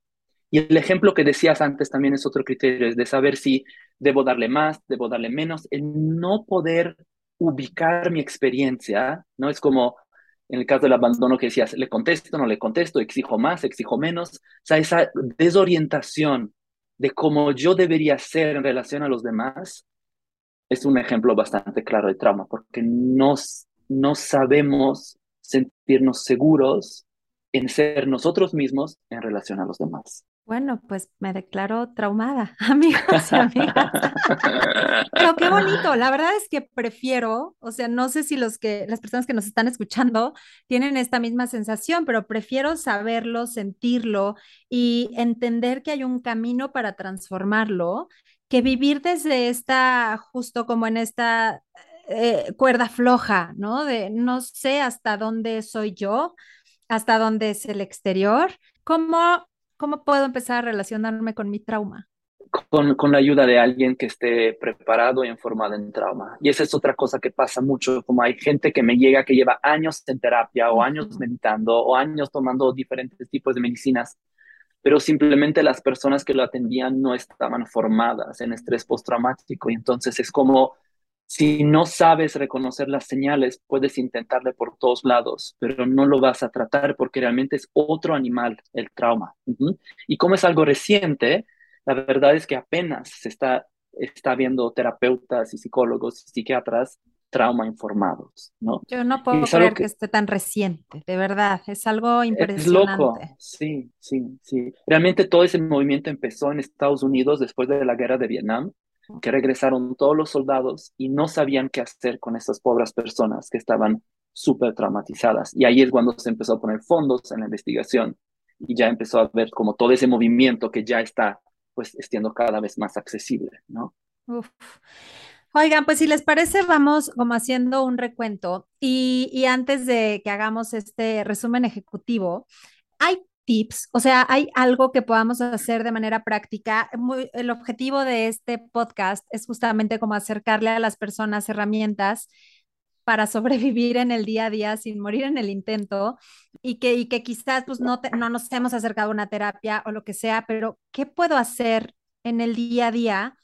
Y el ejemplo que decías antes también es otro criterio, es de saber si debo darle más, debo darle menos, el no poder ubicar mi experiencia, ¿no? Es como en el caso del abandono que decías, le contesto, no le contesto, exijo más, exijo menos, o sea, esa desorientación de cómo yo debería ser en relación a los demás es un ejemplo bastante claro de trauma, porque no, no sabemos sentirnos seguros en ser nosotros mismos en relación a los demás. Bueno, pues me declaro traumada, amigos y amigas. Pero qué bonito, la verdad es que prefiero, o sea, no sé si los que las personas que nos están escuchando tienen esta misma sensación, pero prefiero saberlo, sentirlo y entender que hay un camino para transformarlo, que vivir desde esta justo como en esta eh, cuerda floja, ¿no? De no sé hasta dónde soy yo, hasta dónde es el exterior. ¿Cómo, cómo puedo empezar a relacionarme con mi trauma? Con, con, la ayuda de alguien que esté preparado y informado en trauma. Y esa es otra cosa que pasa mucho, como hay gente que me llega que lleva años en terapia o años meditando o años tomando diferentes tipos de medicinas, pero simplemente las personas que lo atendían no estaban formadas en estrés postraumático y entonces es como si no sabes reconocer las señales, puedes intentarle por todos lados, pero no lo vas a tratar porque realmente es otro animal el trauma. Y como es algo reciente, la verdad es que apenas se está, está viendo terapeutas y psicólogos y psiquiatras trauma informados, ¿no? Yo no puedo creer que... esté tan reciente, de verdad, es algo impresionante. Es loco, sí, sí, sí. Realmente todo ese movimiento empezó en Estados Unidos después de la guerra de Vietnam que regresaron todos los soldados y no sabían qué hacer con estas pobres personas que estaban súper traumatizadas. Y ahí es cuando se empezó a poner fondos en la investigación y ya empezó a ver como todo ese movimiento que ya está pues siendo cada vez más accesible, ¿no? Oigan, pues si les parece, vamos como haciendo un recuento y, y antes de que hagamos este resumen ejecutivo, hay tips? O sea, ¿hay algo que podamos hacer de manera práctica? el objetivo de este podcast es justamente como acercarle a las personas herramientas para sobrevivir en el día a día sin morir en el intento y que, y que quizás pues no, no nos hemos acercado a una terapia o lo que sea, pero ¿qué puedo hacer en el día a día?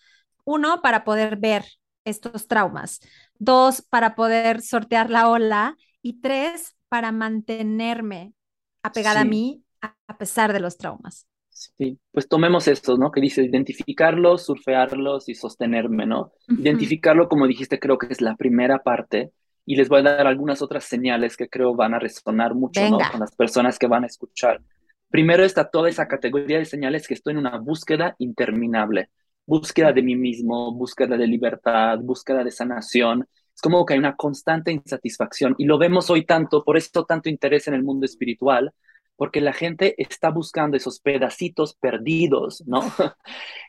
Uno, para poder ver estos traumas. Dos, para poder sortear la ola. Y tres, para mantenerme apegada a mí a pesar de los traumas. Sí, pues tomemos estos, ¿no? Que dice identificarlos, surfearlos y sostenerme, ¿no? Identificarlo, como dijiste, creo que es la primera parte. y les voy a dar algunas otras señales que creo van a resonar mucho ¿no? con las personas que van a escuchar. Primero está toda esa categoría de señales que estoy en una búsqueda interminable, búsqueda de mí mismo, búsqueda de libertad, búsqueda de sanación. Es como que hay una constante insatisfacción y lo vemos hoy tanto, por eso tanto interés en el mundo espiritual, porque la gente está buscando esos pedacitos perdidos, ¿no?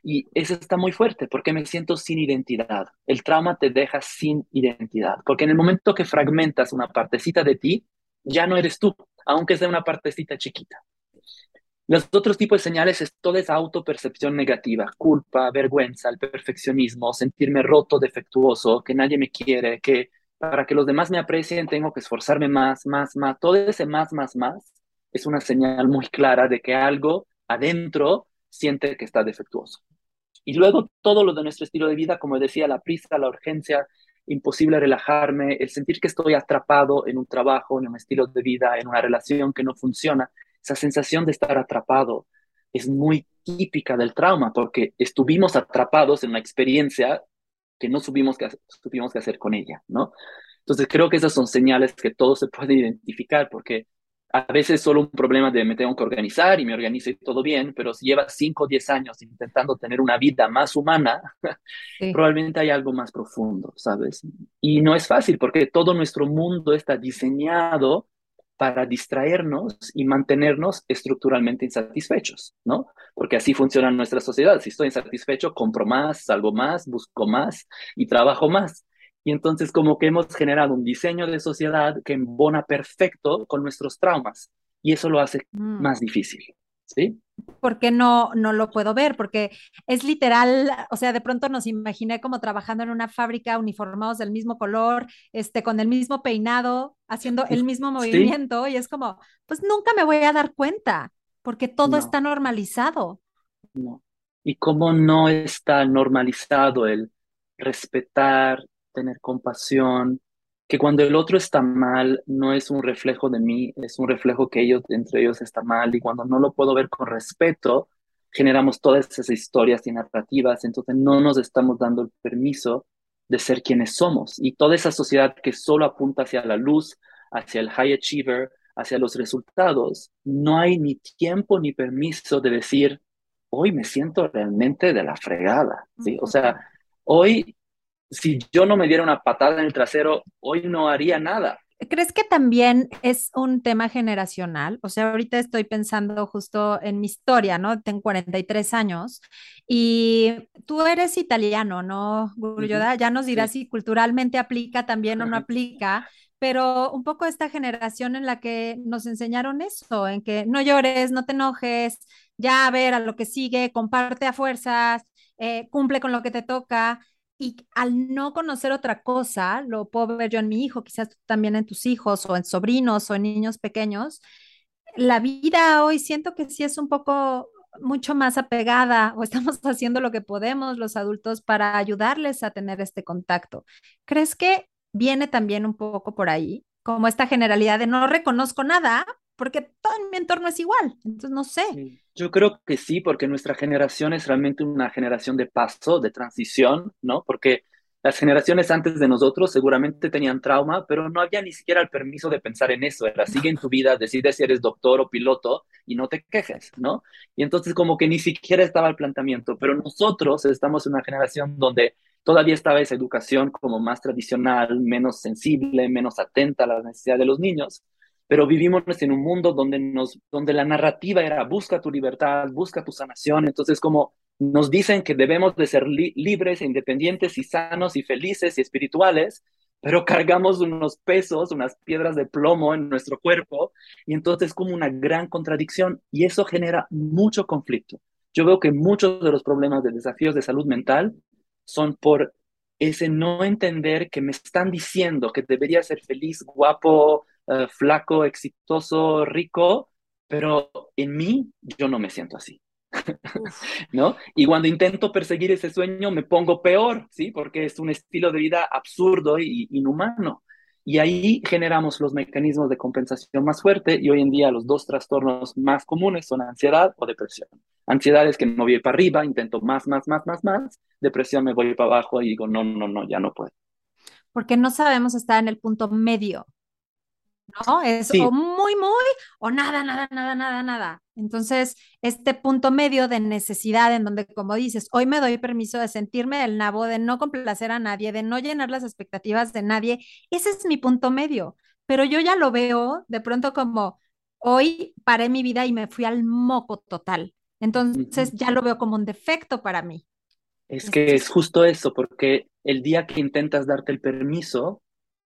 y eso está muy fuerte, porque me siento sin identidad. El trauma te deja sin identidad, porque en el momento que fragmentas una partecita de ti, ya no eres tú, aunque sea una partecita chiquita. Los otros tipos de señales es toda esa autopercepción negativa, culpa, vergüenza, el perfeccionismo, sentirme roto, defectuoso, que nadie me quiere, que para que los demás me aprecien tengo que esforzarme más, más, más. Todo ese más, más, más es una señal muy clara de que algo adentro siente que está defectuoso. Y luego todo lo de nuestro estilo de vida, como decía, la prisa, la urgencia, imposible relajarme, el sentir que estoy atrapado en un trabajo, en un estilo de vida, en una relación que no funciona, esa sensación de estar atrapado es muy típica del trauma porque estuvimos atrapados en una experiencia que no supimos qué, supimos qué hacer con ella, ¿no? Entonces creo que esas son señales que todo se puede identificar porque a veces es solo un problema de me tengo que organizar y me organizo y todo bien, pero si llevas 5 o 10 años intentando tener una vida más humana, probablemente hay algo más profundo, ¿sabes? Y no es fácil porque todo nuestro mundo está diseñado para distraernos y mantenernos estructuralmente insatisfechos, ¿no? Porque así funciona nuestra sociedad. Si estoy insatisfecho, compro más, salgo más, busco más y trabajo más. Y entonces como que hemos generado un diseño de sociedad que embona perfecto con nuestros traumas y eso lo hace mm. más difícil, ¿sí? Porque no, no lo puedo ver, porque es literal, o sea, de pronto nos imaginé como trabajando en una fábrica, uniformados del mismo color, este, con el mismo peinado, haciendo el mismo movimiento, y es como, pues nunca me voy a dar cuenta, porque todo está normalizado. No. Y cómo no está normalizado el respetar, tener compasión, que cuando el otro está mal no es un reflejo de mí, es un reflejo que ellos entre ellos está mal y cuando no lo puedo ver con respeto, generamos todas esas historias y narrativas, entonces no nos estamos dando el permiso de ser quienes somos y toda esa sociedad que solo apunta hacia la luz, hacia el high achiever, hacia los resultados, no hay ni tiempo ni permiso de decir, hoy me siento realmente de la fregada, ¿sí? O sea, hoy si yo no me diera una patada en el trasero, hoy no haría nada. ¿Crees que también es un tema generacional? O sea, ahorita estoy pensando justo en mi historia, ¿no? Tengo 43 años y tú eres italiano, ¿no, Guryoda? Ya nos dirás si culturalmente aplica también o no aplica, pero un poco esta generación en la que nos enseñaron eso, en que no llores, no te enojes, ya a ver a lo que sigue, comparte a fuerzas, eh, cumple con lo que te toca. Y al no conocer otra cosa, lo puedo ver yo en mi hijo, quizás también en tus hijos o en sobrinos o en niños pequeños, la vida hoy siento que sí es un poco mucho más apegada o estamos haciendo lo que podemos los adultos para ayudarles a tener este contacto. ¿Crees que viene también un poco por ahí? Como esta generalidad de no reconozco nada, porque todo mi entorno es igual, entonces no sé. Yo creo que sí, porque nuestra generación es realmente una generación de paso, de transición, ¿no? Porque las generaciones antes de nosotros seguramente tenían trauma, pero no había ni siquiera el permiso de pensar en eso. Era sigue en tu vida, decide si eres doctor o piloto y no te quejes, ¿no? Y entonces como que ni siquiera estaba el planteamiento, pero nosotros estamos en una generación donde todavía estaba esa educación como más tradicional, menos sensible, menos atenta a las necesidades de los niños pero vivimos en un mundo donde, nos, donde la narrativa era busca tu libertad, busca tu sanación, entonces como nos dicen que debemos de ser libres, e independientes y sanos y felices y espirituales, pero cargamos unos pesos, unas piedras de plomo en nuestro cuerpo y entonces como una gran contradicción y eso genera mucho conflicto. Yo veo que muchos de los problemas de desafíos de salud mental son por ese no entender que me están diciendo que debería ser feliz, guapo, eh, flaco, exitoso, rico, pero en mí yo no me siento así. ¿No? Y cuando intento perseguir ese sueño me pongo peor, ¿sí? Porque es un estilo de vida absurdo y inhumano. Y ahí generamos los mecanismos de compensación más fuerte y hoy en día los dos trastornos más comunes son ansiedad o depresión. Ansiedad es que me voy para arriba, intento más, más, más, más, más. Depresión me voy para abajo y digo, no, no, no, ya no puedo. porque no sabemos estar en el punto medio. ¿No? Es o muy, muy, o nada, nada, nada, nada, nada. Entonces, este punto medio de necesidad en donde, como dices, hoy me doy permiso de sentirme el nabo, de no complacer a nadie, de no llenar las expectativas de nadie, ese es mi punto medio. Pero yo ya lo veo de pronto como, hoy paré mi vida y me fui al moco total. Entonces, ya lo veo como un defecto para mí. Es que es justo eso, porque el día que intentas darte el permiso,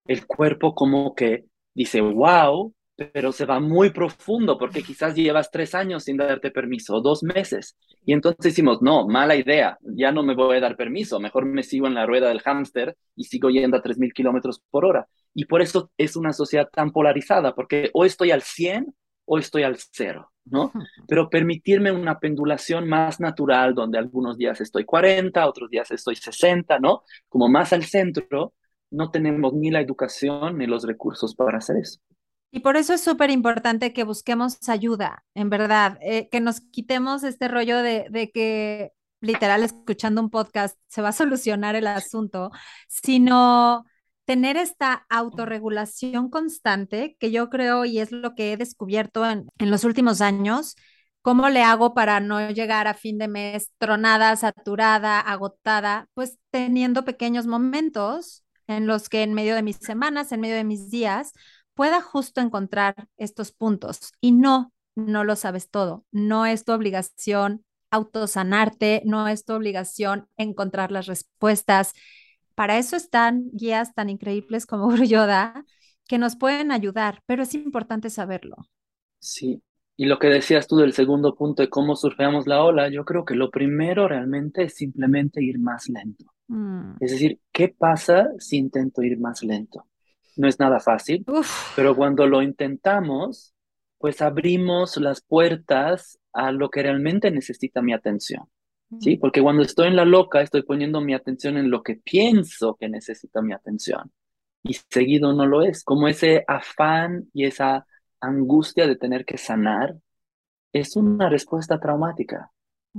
el cuerpo como que dice, wow, pero se va muy profundo porque quizás llevas tres años sin darte permiso, o dos meses. Y entonces decimos, no, mala idea, ya no me voy a dar permiso, mejor me sigo en la rueda del hámster y sigo yendo a 3.000 kilómetros por hora. Y por eso es una sociedad tan polarizada, porque o estoy al 100 o estoy al cero, ¿no? Pero permitirme una pendulación más natural, donde algunos días estoy 40, otros días estoy 60, ¿no? Como más al centro, no tenemos ni la educación ni los recursos para hacer eso. Y por eso es súper importante que busquemos ayuda, en verdad, eh, que nos quitemos este rollo de, de que literal escuchando un podcast se va a solucionar el asunto, sino tener esta autorregulación constante que yo creo y es lo que he descubierto en, en los últimos años. ¿Cómo le hago para no llegar a fin de mes tronada, saturada, agotada? Pues teniendo pequeños momentos en los que en medio de mis semanas, en medio de mis días, pueda justo encontrar estos puntos. Y no, no lo sabes todo. No es tu obligación autosanarte, no es tu obligación encontrar las respuestas. Para eso están guías tan increíbles como Yoda que nos pueden ayudar, pero es importante saberlo. Sí, y lo que decías tú del segundo punto de cómo surfeamos la ola, yo creo que lo primero realmente es simplemente ir más lento. Mm. Es decir, ¿qué pasa si intento ir más lento? No es nada fácil, pero cuando lo intentamos, pues abrimos las puertas a lo que realmente necesita mi atención. ¿Sí? Mm. Porque cuando estoy en la loca, estoy poniendo mi atención en lo que pienso que necesita mi atención. Y seguido no lo es. Como ese afán y esa angustia de tener que sanar es una respuesta traumática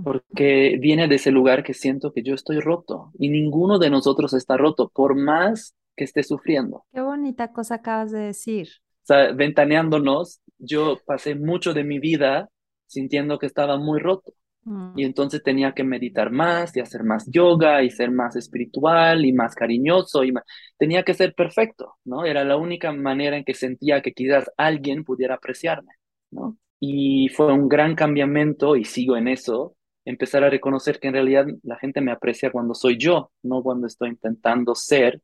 porque viene de ese lugar que siento que yo estoy roto y ninguno de nosotros está roto, por más que esté sufriendo. Qué bonita cosa acabas de decir. O sea, ventaneándonos, yo pasé mucho de mi vida sintiendo que estaba muy roto. Mm. Y entonces tenía que meditar más y hacer más yoga y ser más espiritual y más cariñoso y tenía que ser perfecto, ¿no? Era la única manera en que sentía que quizás alguien pudiera apreciarme, ¿no? Y fue un gran cambiamiento y sigo en eso, empezar a reconocer que en realidad la gente me aprecia cuando soy yo, no cuando estoy intentando ser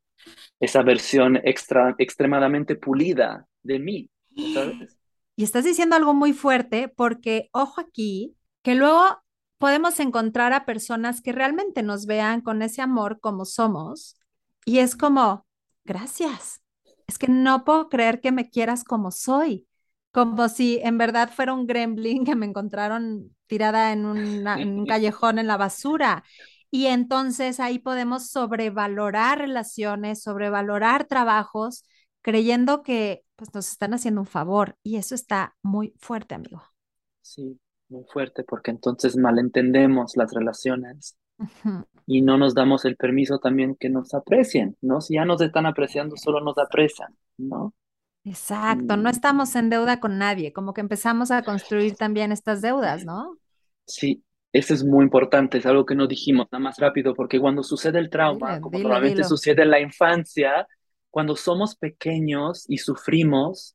esa versión extra, extremadamente pulida de mí. Y estás diciendo algo muy fuerte porque, ojo aquí, que luego podemos encontrar a personas que realmente nos vean con ese amor como somos y es como, gracias, es que no puedo creer que me quieras como soy como si en verdad fuera un gremlin que me encontraron tirada en, un callejón en la basura. Y entonces ahí podemos sobrevalorar relaciones, sobrevalorar trabajos, creyendo que pues, nos están haciendo un favor. Y eso está muy fuerte, amigo. Sí, muy fuerte, porque entonces malentendemos las relaciones y no nos damos el permiso también que nos aprecien, ¿no? Si ya nos están apreciando, solo nos aprecian, ¿no? Exacto, no estamos en deuda con nadie, como que empezamos a construir también estas deudas, ¿no? Sí, eso es muy importante, es algo que no dijimos nada más rápido, porque cuando sucede el trauma, como probablemente sucede en la infancia, cuando somos pequeños y sufrimos,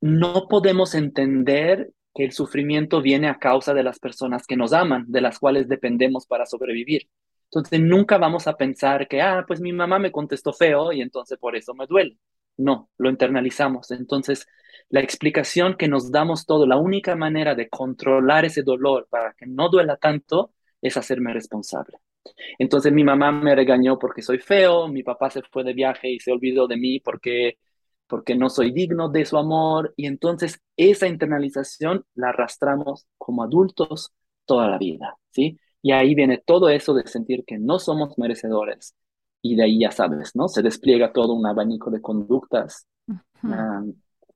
no podemos entender que el sufrimiento viene a causa de las personas que nos aman, de las cuales dependemos para sobrevivir. Entonces nunca vamos a pensar que, ah, pues mi mamá me contestó feo y entonces por eso me duele. No, lo internalizamos. Entonces, la explicación que nos damos todo, la única manera de controlar ese dolor para que no duela tanto es hacerme responsable. Entonces mi mamá me regañó porque soy feo, mi papá se fue de viaje y se olvidó de mí porque porque no soy digno de su amor y entonces esa internalización la arrastramos como adultos toda la vida, ¿sí? Y ahí viene todo eso de sentir que no somos merecedores, y de ahí ya sabes, ¿no? Se despliega todo un abanico de conductas, ah,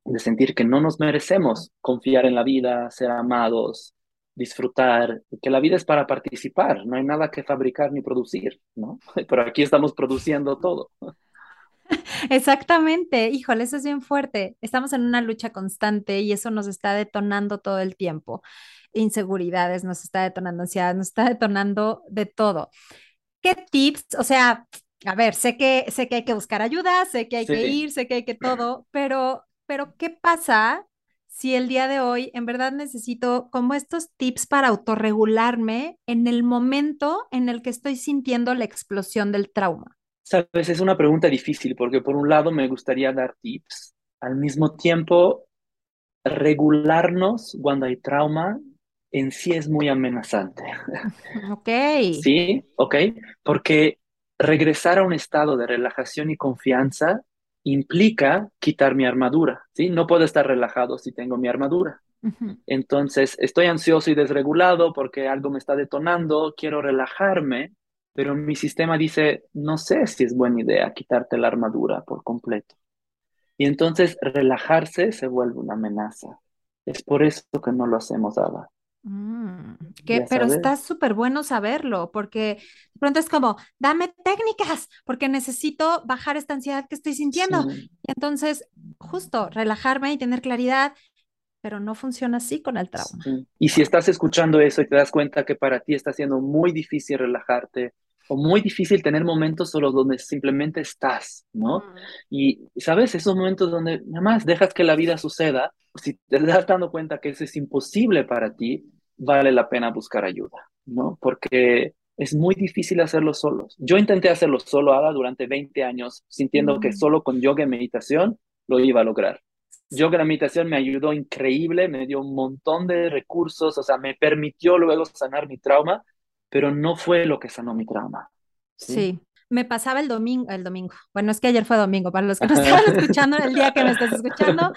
de sentir que no nos merecemos confiar en la vida, ser amados, disfrutar, que la vida es para participar, no hay nada que fabricar ni producir, ¿no? Pero aquí estamos produciendo todo. Exactamente, híjole, eso es bien fuerte. Estamos en una lucha constante y eso nos está detonando todo el tiempo. Inseguridades, nos está detonando ansiedad, nos está detonando de todo. ¿Qué tips? O sea, a ver, sé que, sé que hay que buscar ayuda, sé que hay que ir, sé que hay que todo, pero, pero ¿qué pasa si el día de hoy en verdad necesito como estos tips para autorregularme en el momento en el que estoy sintiendo la explosión del trauma? Sabes, es una pregunta difícil porque por un lado me gustaría dar tips, al mismo tiempo regularnos cuando hay trauma en sí es muy amenazante. Ok. ¿Sí? ¿Ok? Porque regresar a un estado de relajación y confianza implica quitar mi armadura, ¿sí? No puedo estar relajado si tengo mi armadura. Entonces, estoy ansioso y desregulado porque algo me está detonando, quiero relajarme, pero mi sistema dice, no sé si es buena idea quitarte la armadura por completo. Y entonces relajarse se vuelve una amenaza. Es por eso que no lo hacemos, Ada. Mm, que, pero está súper bueno saberlo, porque de pronto es como, dame técnicas, porque necesito bajar esta ansiedad que estoy sintiendo. Sí. Y entonces, justo, relajarme y tener claridad, pero no funciona así con el trauma. Sí. Y si estás escuchando eso y te das cuenta que para ti está siendo muy difícil relajarte o muy difícil tener momentos solo donde simplemente estás, ¿no? Y, ¿sabes? Esos momentos donde nada más dejas que la vida suceda, si te das dando cuenta que eso es imposible para ti, vale la pena buscar ayuda, ¿no? Porque es muy difícil hacerlo solos. Yo intenté hacerlo solo, Ada, durante 20 años, sintiendo que solo con yoga y meditación lo iba a lograr. Yoga y la meditación me ayudó increíble, me dio un montón de recursos, o sea, me permitió luego sanar mi trauma, pero no fue lo que sanó mi trauma, ¿sí? Sí, me pasaba el domingo, el domingo. Bueno, es que ayer fue domingo, para los que no estaban escuchando, el día que me estás escuchando,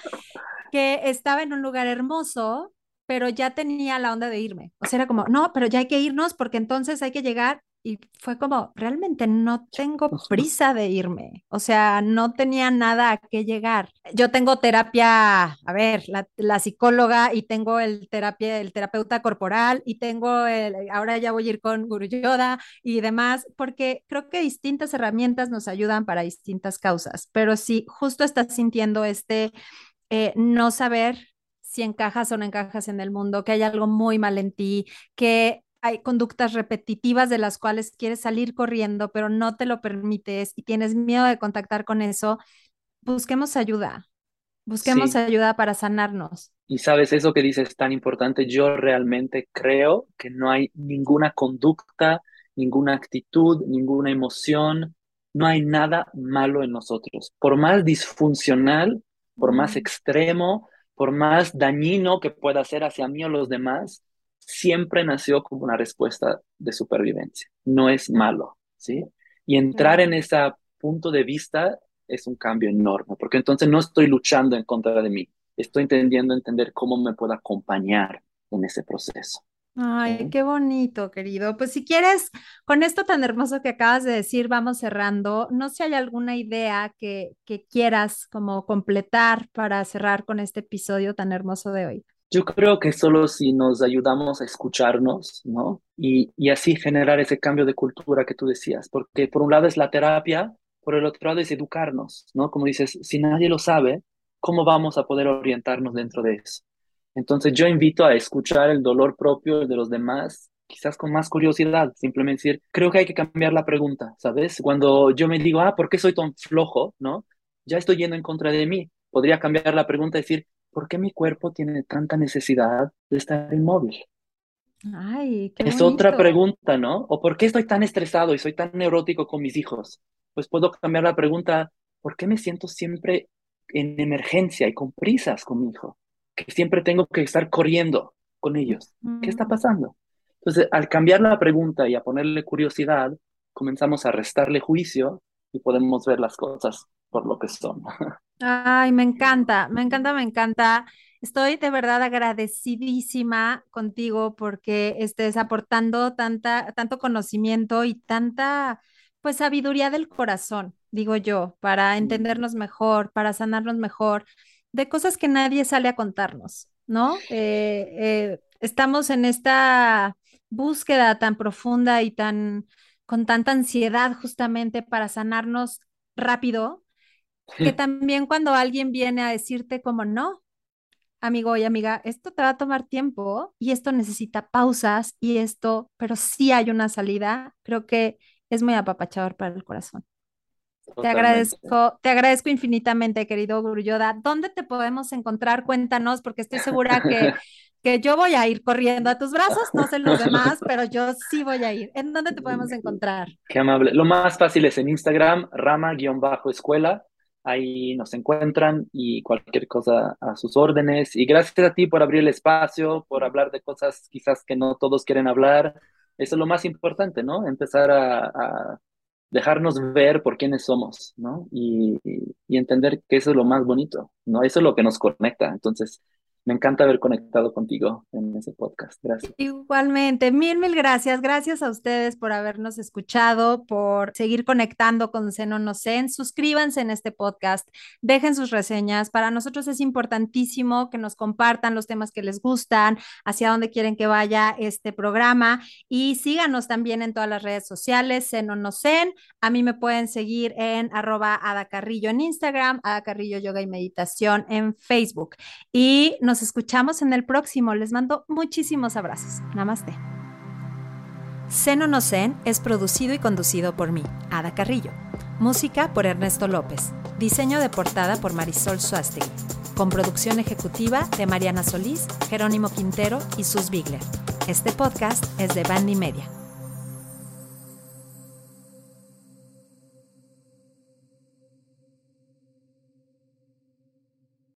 que estaba en un lugar hermoso, pero ya tenía la onda de irme. O sea, era como, no, pero ya hay que irnos porque entonces hay que llegar. Y fue como, realmente no tengo prisa de irme. O sea, no tenía nada a qué llegar. Yo tengo terapia, a ver, la, la psicóloga y tengo el terapia, el terapeuta corporal y tengo el, ahora ya voy a ir con Guru Yoda y demás, porque creo que distintas herramientas nos ayudan para distintas causas. Pero si justo estás sintiendo este eh, no saber si encajas o no encajas en el mundo, que hay algo muy mal en ti, que hay conductas repetitivas de las cuales quieres salir corriendo, pero no te lo permites y tienes miedo de contactar con eso, busquemos ayuda, busquemos Sí, ayuda para sanarnos. y sabes, eso que dices es tan importante, yo realmente creo que no hay ninguna conducta, ninguna actitud, ninguna emoción, no hay nada malo en nosotros. Por más disfuncional, por más extremo, por más dañino que pueda ser hacia mí o los demás, siempre nació como una respuesta de supervivencia. No es malo, ¿sí? Y entrar en ese punto de vista es un cambio enorme, porque entonces no estoy luchando en contra de mí, estoy entendiendo entender cómo me puedo acompañar en ese proceso. Ay, qué bonito, querido. Pues si quieres, con esto tan hermoso que acabas de decir, vamos cerrando. No sé si hay alguna idea que, que quieras como completar para cerrar con este episodio tan hermoso de hoy. Yo creo que solo si nos ayudamos a escucharnos, ¿no? Y, y así generar ese cambio de cultura que tú decías, porque por un lado es la terapia, por el otro lado es educarnos, ¿no? Como dices, si nadie lo sabe, ¿cómo vamos a poder orientarnos dentro de eso? Entonces yo invito a escuchar el dolor propio de los demás, quizás con más curiosidad, simplemente decir, creo que hay que cambiar la pregunta, ¿sabes? Cuando yo me digo, ah, ¿por qué soy tan flojo? ¿No? Ya estoy yendo en contra de mí. Podría cambiar la pregunta y decir, ¿por qué mi cuerpo tiene tanta necesidad de estar inmóvil? Ay, qué Es otra bonito. pregunta, ¿no? ¿O por qué estoy tan estresado y soy tan neurótico con mis hijos? Pues puedo cambiar la pregunta, ¿por qué me siento siempre en emergencia y con prisas con mi hijo? Que siempre tengo que estar corriendo con ellos. ¿Qué está Mm. pasando? Entonces, al cambiar la pregunta y a ponerle curiosidad, comenzamos a restarle juicio y podemos ver las cosas por lo que son. Ay, me encanta, me encanta, me encanta. Estoy de verdad agradecidísima contigo porque estés aportando tanta, tanto conocimiento y tanta, pues, sabiduría del corazón, digo yo, para entendernos mejor, para sanarnos mejor, de cosas que nadie sale a contarnos, ¿no? Eh, eh, estamos en esta búsqueda tan profunda y tan, con tanta ansiedad justamente para sanarnos rápido que también cuando alguien viene a decirte como no, amigo y amiga, esto te va a tomar tiempo y esto necesita pausas y esto, pero sí hay una salida, creo que es muy apapachador para el corazón. Te agradezco, te agradezco infinitamente, querido Guryoda. ¿Dónde te podemos encontrar? Cuéntanos, porque estoy segura que, que yo voy a ir corriendo a tus brazos, no sé los demás, pero yo sí voy a ir. ¿En dónde te podemos encontrar? Qué amable. Lo más fácil es en Instagram, rama-escuela ahí nos encuentran y cualquier cosa a sus órdenes. Y gracias a ti por abrir el espacio, por hablar de cosas quizás que no todos quieren hablar. Eso es lo más importante, ¿no? Empezar a, dejarnos ver por quiénes somos, ¿no? Y, y, entender que eso es lo más bonito, ¿no? Eso es lo que nos conecta. Entonces, me encanta haber conectado contigo en ese podcast. Gracias. Igualmente, mil, mil gracias. Gracias a ustedes por habernos escuchado, por seguir conectando con Seno No Sen. Suscríbanse en este podcast, dejen sus reseñas. Para nosotros es importantísimo que nos compartan los temas que les gustan, hacia dónde quieren que vaya este programa y síganos también en todas las redes sociales, Seno No Sen. A mí me pueden seguir en arroba Ada Carrillo en Instagram, Ada Carrillo Yoga y Meditación en Facebook. Y nos escuchamos en el próximo. Les mando muchísimos abrazos. Namaste. Seno no es producido y conducido por mí, Ada Carrillo. Música por Ernesto López. Diseño de portada por Marisol Suástegui. Con producción ejecutiva de Mariana Solís, Jerónimo Quintero y Sus Bigler. Este podcast es de Bandy Media.